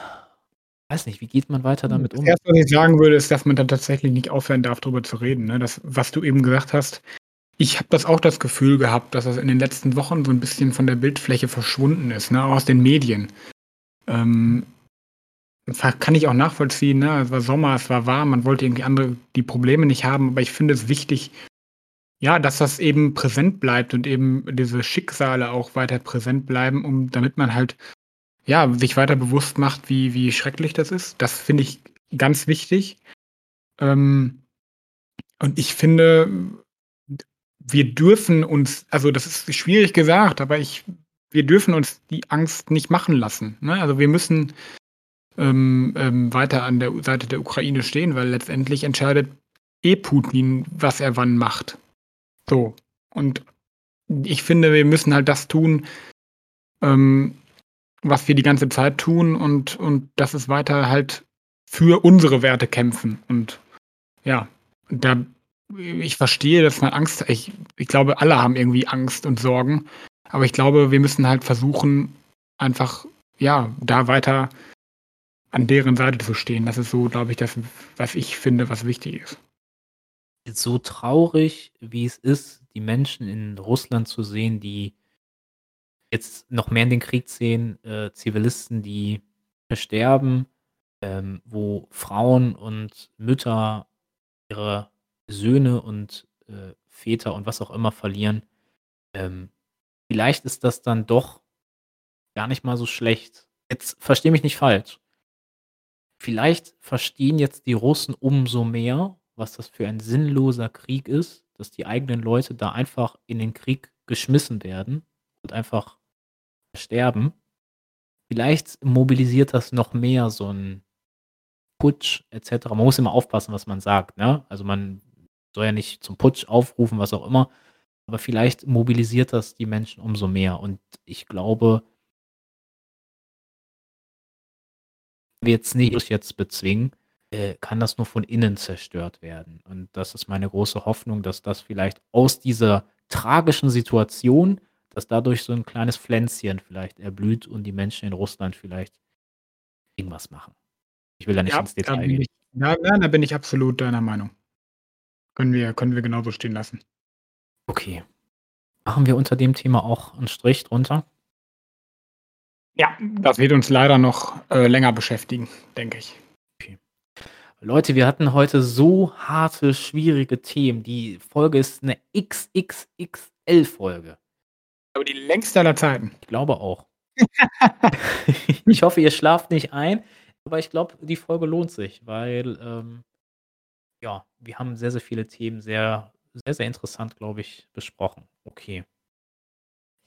weiß nicht, wie geht man weiter Hm, damit das um? Erste, was ich sagen würde, ist, dass man dann tatsächlich nicht aufhören darf, drüber zu reden, ne? Das, was du eben gesagt hast ich habe das auch das Gefühl gehabt, dass das in den letzten Wochen so 'n bisschen von der Bildfläche verschwunden ist, ne, auch aus den Medien. Ähm, kann ich auch nachvollziehen, ne? Es war Sommer, es war warm, man wollte irgendwie andere die Probleme nicht haben, aber ich finde es wichtig, ja, dass das eben präsent bleibt und eben diese Schicksale auch weiter präsent bleiben, um damit man halt, ja, sich weiter bewusst macht, wie wie schrecklich das ist. Das finde ich ganz wichtig. Ähm, und ich finde, wir dürfen uns also, das ist schwierig gesagt, aber ich wir dürfen uns die Angst nicht machen lassen, ne? Also, wir müssen, ähm, ähm, weiter an der Seite der Ukraine stehen, weil letztendlich entscheidet eh Putin, was er wann macht. So, und ich finde, wir müssen halt das tun, ähm, was wir die ganze Zeit tun und und das ist weiter halt für unsere Werte kämpfen. Und ja, da ich verstehe, dass man Angst ich ich glaube, alle haben irgendwie Angst und Sorgen, aber ich glaube, wir müssen halt versuchen, einfach, ja, da weiter an deren Seite zu stehen. Das ist so, glaube ich, das, was ich finde, was wichtig ist. So traurig, wie es ist, die Menschen in Russland zu sehen, die jetzt noch mehr in den Krieg ziehen, äh, Zivilisten, die versterben, ähm, wo Frauen und Mütter ihre Söhne und, äh, Väter und was auch immer verlieren. Ähm, vielleicht ist das dann doch gar nicht mal so schlecht. Jetzt verstehe mich nicht falsch. Vielleicht verstehen jetzt die Russen umso mehr, was das für ein sinnloser Krieg ist, dass die eigenen Leute da einfach in den Krieg geschmissen werden und einfach sterben. Vielleicht mobilisiert das noch mehr so 'n Putsch et cetera. Man muss immer aufpassen, was man sagt, ne? Also, man soll ja nicht zum Putsch aufrufen, was auch immer, aber vielleicht mobilisiert das die Menschen umso mehr und ich glaube wir jetzt nicht jetzt bezwingen, äh, kann das nur von innen zerstört werden. Und das ist meine große Hoffnung, dass das vielleicht aus dieser tragischen Situation dass dadurch so 'n kleines Pflänzchen vielleicht erblüht und die Menschen in Russland vielleicht irgendwas machen. Ich will da nicht Ja, ins Detail gehen. ich ja, da bin ich absolut deiner Meinung. Können wir können wir genauso stehen lassen. Okay. Machen wir unter dem Thema auch 'n Strich drunter? Ja, das wird uns leider noch, äh, länger beschäftigen, denke ich. Leute, wir hatten heute so harte, schwierige Themen. Die Folge ist 'ne XXXL-Folge. Aber die längste aller Zeiten. Ich glaube auch. *laughs* Ich hoffe, ihr schlaft nicht ein. Aber ich glaube, die Folge lohnt sich, weil, ähm ja, wir haben sehr, sehr viele Themen sehr sehr, sehr interessant, glaube ich, besprochen. Okay.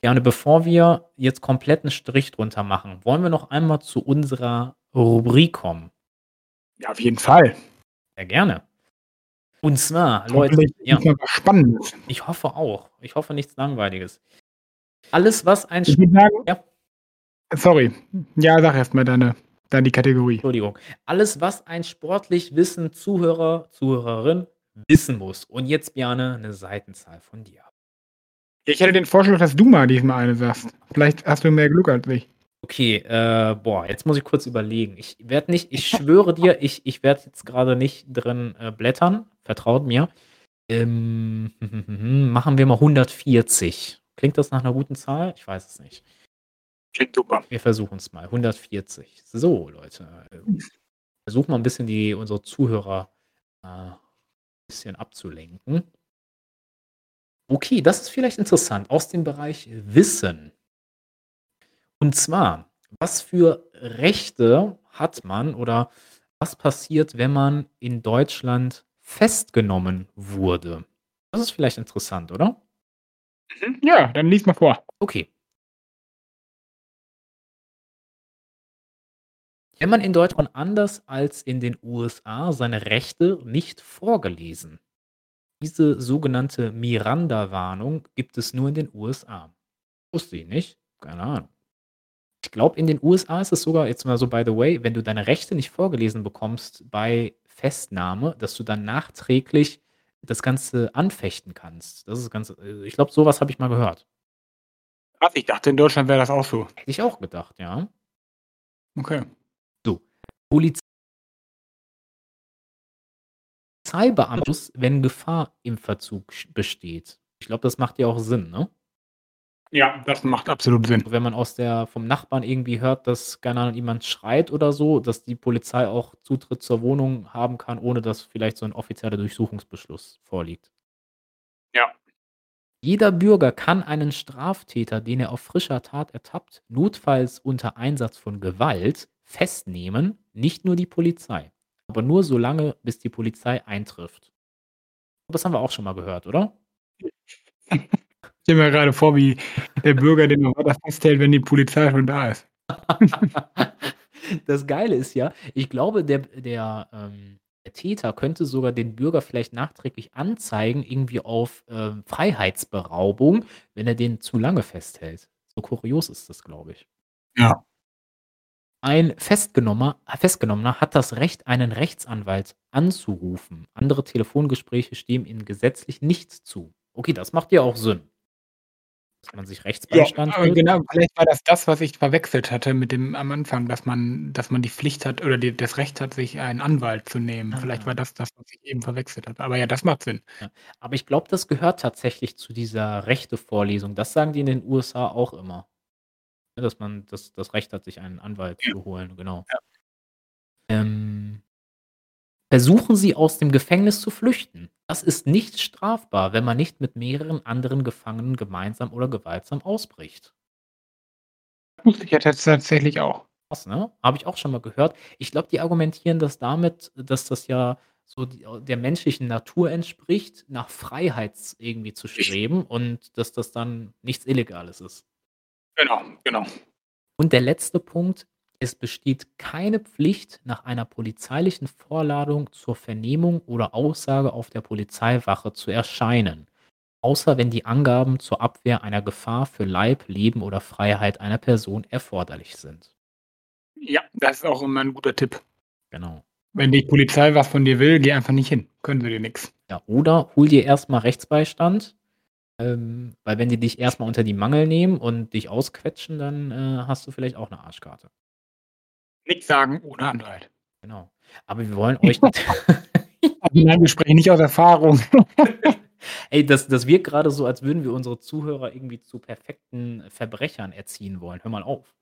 Gerne, bevor wir jetzt komplett 'n Strich drunter machen, wollen wir noch einmal zu unserer Rubrik kommen? Ja, auf jeden Fall. Sehr gerne. Und zwar, Leute ja. Spannendes. Ich hoffe auch. Ich hoffe, nichts Langweiliges. Alles, was ein Ich sagen ja? Sorry. Ja, sag erst mal deine dann die Kategorie. Entschuldigung. Alles, was ein sportlich wissen Zuhörer, Zuhörerin wissen muss. Und jetzt, Bjarne, 'ne Seitenzahl von dir. Ich hätte den Vorschlag, dass du mal diesmal eine sagst. Vielleicht hast du mehr Glück als ich. Okay, äh, boah, jetzt muss ich kurz überlegen. Ich werde nicht ich schwöre dir, *laughs* ich ich werde jetzt grade nicht drin, äh, blättern, vertraut mir. Ähm, *laughs* machen wir mal 140. Klingt das nach 'ner guten Zahl? Ich weiß es nicht. Klingt super. Wir versuchen's mal. 140. So, Leute, ähm, versuche mal 'n bisschen die unsere Zuhörer, äh, bisschen abzulenken. Okay, das ist vielleicht interessant aus dem Bereich Wissen. Und zwar, was für Rechte hat man oder was passiert, wenn man in Deutschland festgenommen wurde? Das ist vielleicht interessant, oder? Mhm. Ja, dann lies mal vor. Okay. Wenn man in Deutschland anders als in den USA seine Rechte nicht vorgelesen. Diese sogenannte Miranda-Warnung gibt es nur in den USA. Wusste ich nicht. Keine Ahnung. Ich glaube, in den USA ist es sogar jetzt mal so by the way, wenn du deine Rechte nicht vorgelesen bekommst bei Festnahme, dass du dann nachträglich das Ganze anfechten kannst. Das ist ganz äh, ich glaube, so was habe ich mal gehört. Krass, ich dachte, in Deutschland wäre das auch so. Hätte ich auch gedacht, ja. Okay. So, Poliz Polizeibeamtus, wenn Gefahr im Verzug besteht. Ich glaube, das macht ja auch Sinn, ne? Ja, das macht absolut Sinn. Wenn man aus der vom Nachbarn irgendwie hört, dass, keine Ahnung, jemand schreit oder so, dass die Polizei auch Zutritt zur Wohnung haben kann, ohne dass vielleicht so 'n offizieller Durchsuchungsbeschluss vorliegt. Ja. Jeder Bürger kann einen Straftäter, den er auf frischer Tat ertappt, notfalls unter Einsatz von Gewalt festnehmen, nicht nur die Polizei, aber nur so lange, bis die Polizei eintrifft. Das haben wir auch schon mal gehört, oder? *laughs* Ich stelle mir grade vor, wie der Bürger den noch weiter festhält, wenn die Polizei schon da ist. Das Geile ist ja, ich glaube, der der, ähm der Täter könnte sogar den Bürger vielleicht nachträglich anzeigen, irgendwie auf, ähm, Freiheitsberaubung, wenn er den zu lange festhält. So kurios ist das, glaube ich. Ja. Ein Festgenommener Festgenommener hat das Recht, einen Rechtsanwalt anzurufen. Andere Telefongespräche stehen ihm gesetzlich nicht zu. Okay, das macht ja auch Sinn. Dass man sich Ja, Rechtsbeistand aber holt. genau, vielleicht war das das, was ich verwechselt hatte mit dem am Anfang, dass man dass man die Pflicht hat oder die das Recht hat, sich einen Anwalt zu nehmen. Vielleicht Ah. war das das, was ich eben verwechselt hatte. Aber ja, das macht Sinn. Ja, aber ich glaube, das gehört tatsächlich zu dieser Rechtevorlesung. Das sagen die in den USA auch immer. Dass man das das Recht hat, sich einen Anwalt Ja. zu holen, genau. Ja. Ähm versuchen Sie, aus dem Gefängnis zu flüchten. Das ist nicht strafbar, wenn man nicht mit mehreren anderen Gefangenen gemeinsam oder gewaltsam ausbricht. Wusste ich ja tats tatsächlich auch. Krass, ne? Habe ich auch schon mal gehört. Ich glaube, die argumentieren das damit, dass das ja so die der menschlichen Natur entspricht, nach Freiheit irgendwie zu streben und dass das dann nichts Illegales ist. Genau, genau. Und der letzte Punkt: Es besteht keine Pflicht, nach einer polizeilichen Vorladung zur Vernehmung oder Aussage auf der Polizeiwache zu erscheinen, außer wenn die Angaben zur Abwehr einer Gefahr für Leib, Leben oder Freiheit einer Person erforderlich sind. Ja, das ist auch immer 'n guter Tipp. Genau. Wenn die Polizei was von dir will, geh einfach nicht hin. Können sie dir nix. Ja, oder hol dir erst mal Rechtsbeistand, ähm, weil wenn die dich erst mal unter die Mangel nehmen und dich ausquetschen, dann, äh, hast du vielleicht auch 'ne Arschkarte. Nix sagen ohne Anwalt. Genau. Aber wir wollen euch *laughs* *laughs* Nein, wir sprechen nicht aus Erfahrung. *laughs* Ey, das das wirkt grade so, als würden wir unsere Zuhörer irgendwie zu perfekten Verbrechern erziehen wollen. Hör mal auf.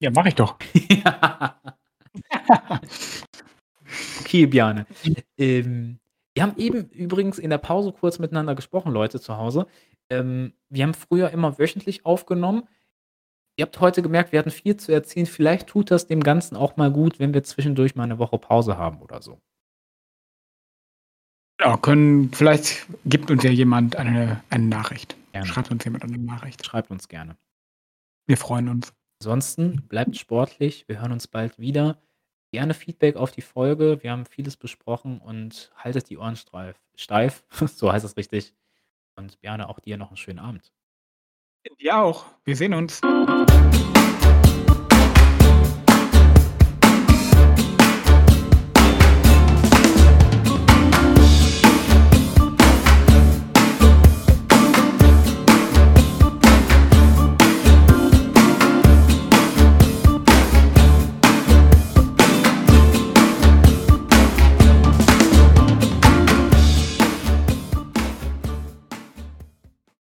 Ja, mache ich doch. Ja. Okay, Bjarne. Ähm, wir haben eben übrigens in der Pause kurz miteinander gesprochen, Leute zu Hause. Ähm, wir haben früher immer wöchentlich aufgenommen. Ihr habt heute gemerkt, wir hatten viel zu erzählen. Vielleicht tut das dem Ganzen auch mal gut, wenn wir zwischendurch mal 'ne Woche Pause haben oder so. Ja, können vielleicht gibt uns ja jemand eine eine Nachricht. Gerne. Schreibt uns jemand eine Nachricht. Schreibt uns gerne. Wir freuen uns. Ansonsten bleibt sportlich. Wir hören uns bald wieder. Gerne Feedback auf die Folge. Wir haben vieles besprochen und haltet die Ohren steif, *laughs* so heißt es richtig. Und gerne auch dir noch 'n schönen Abend. Dir auch. Wir sehen uns.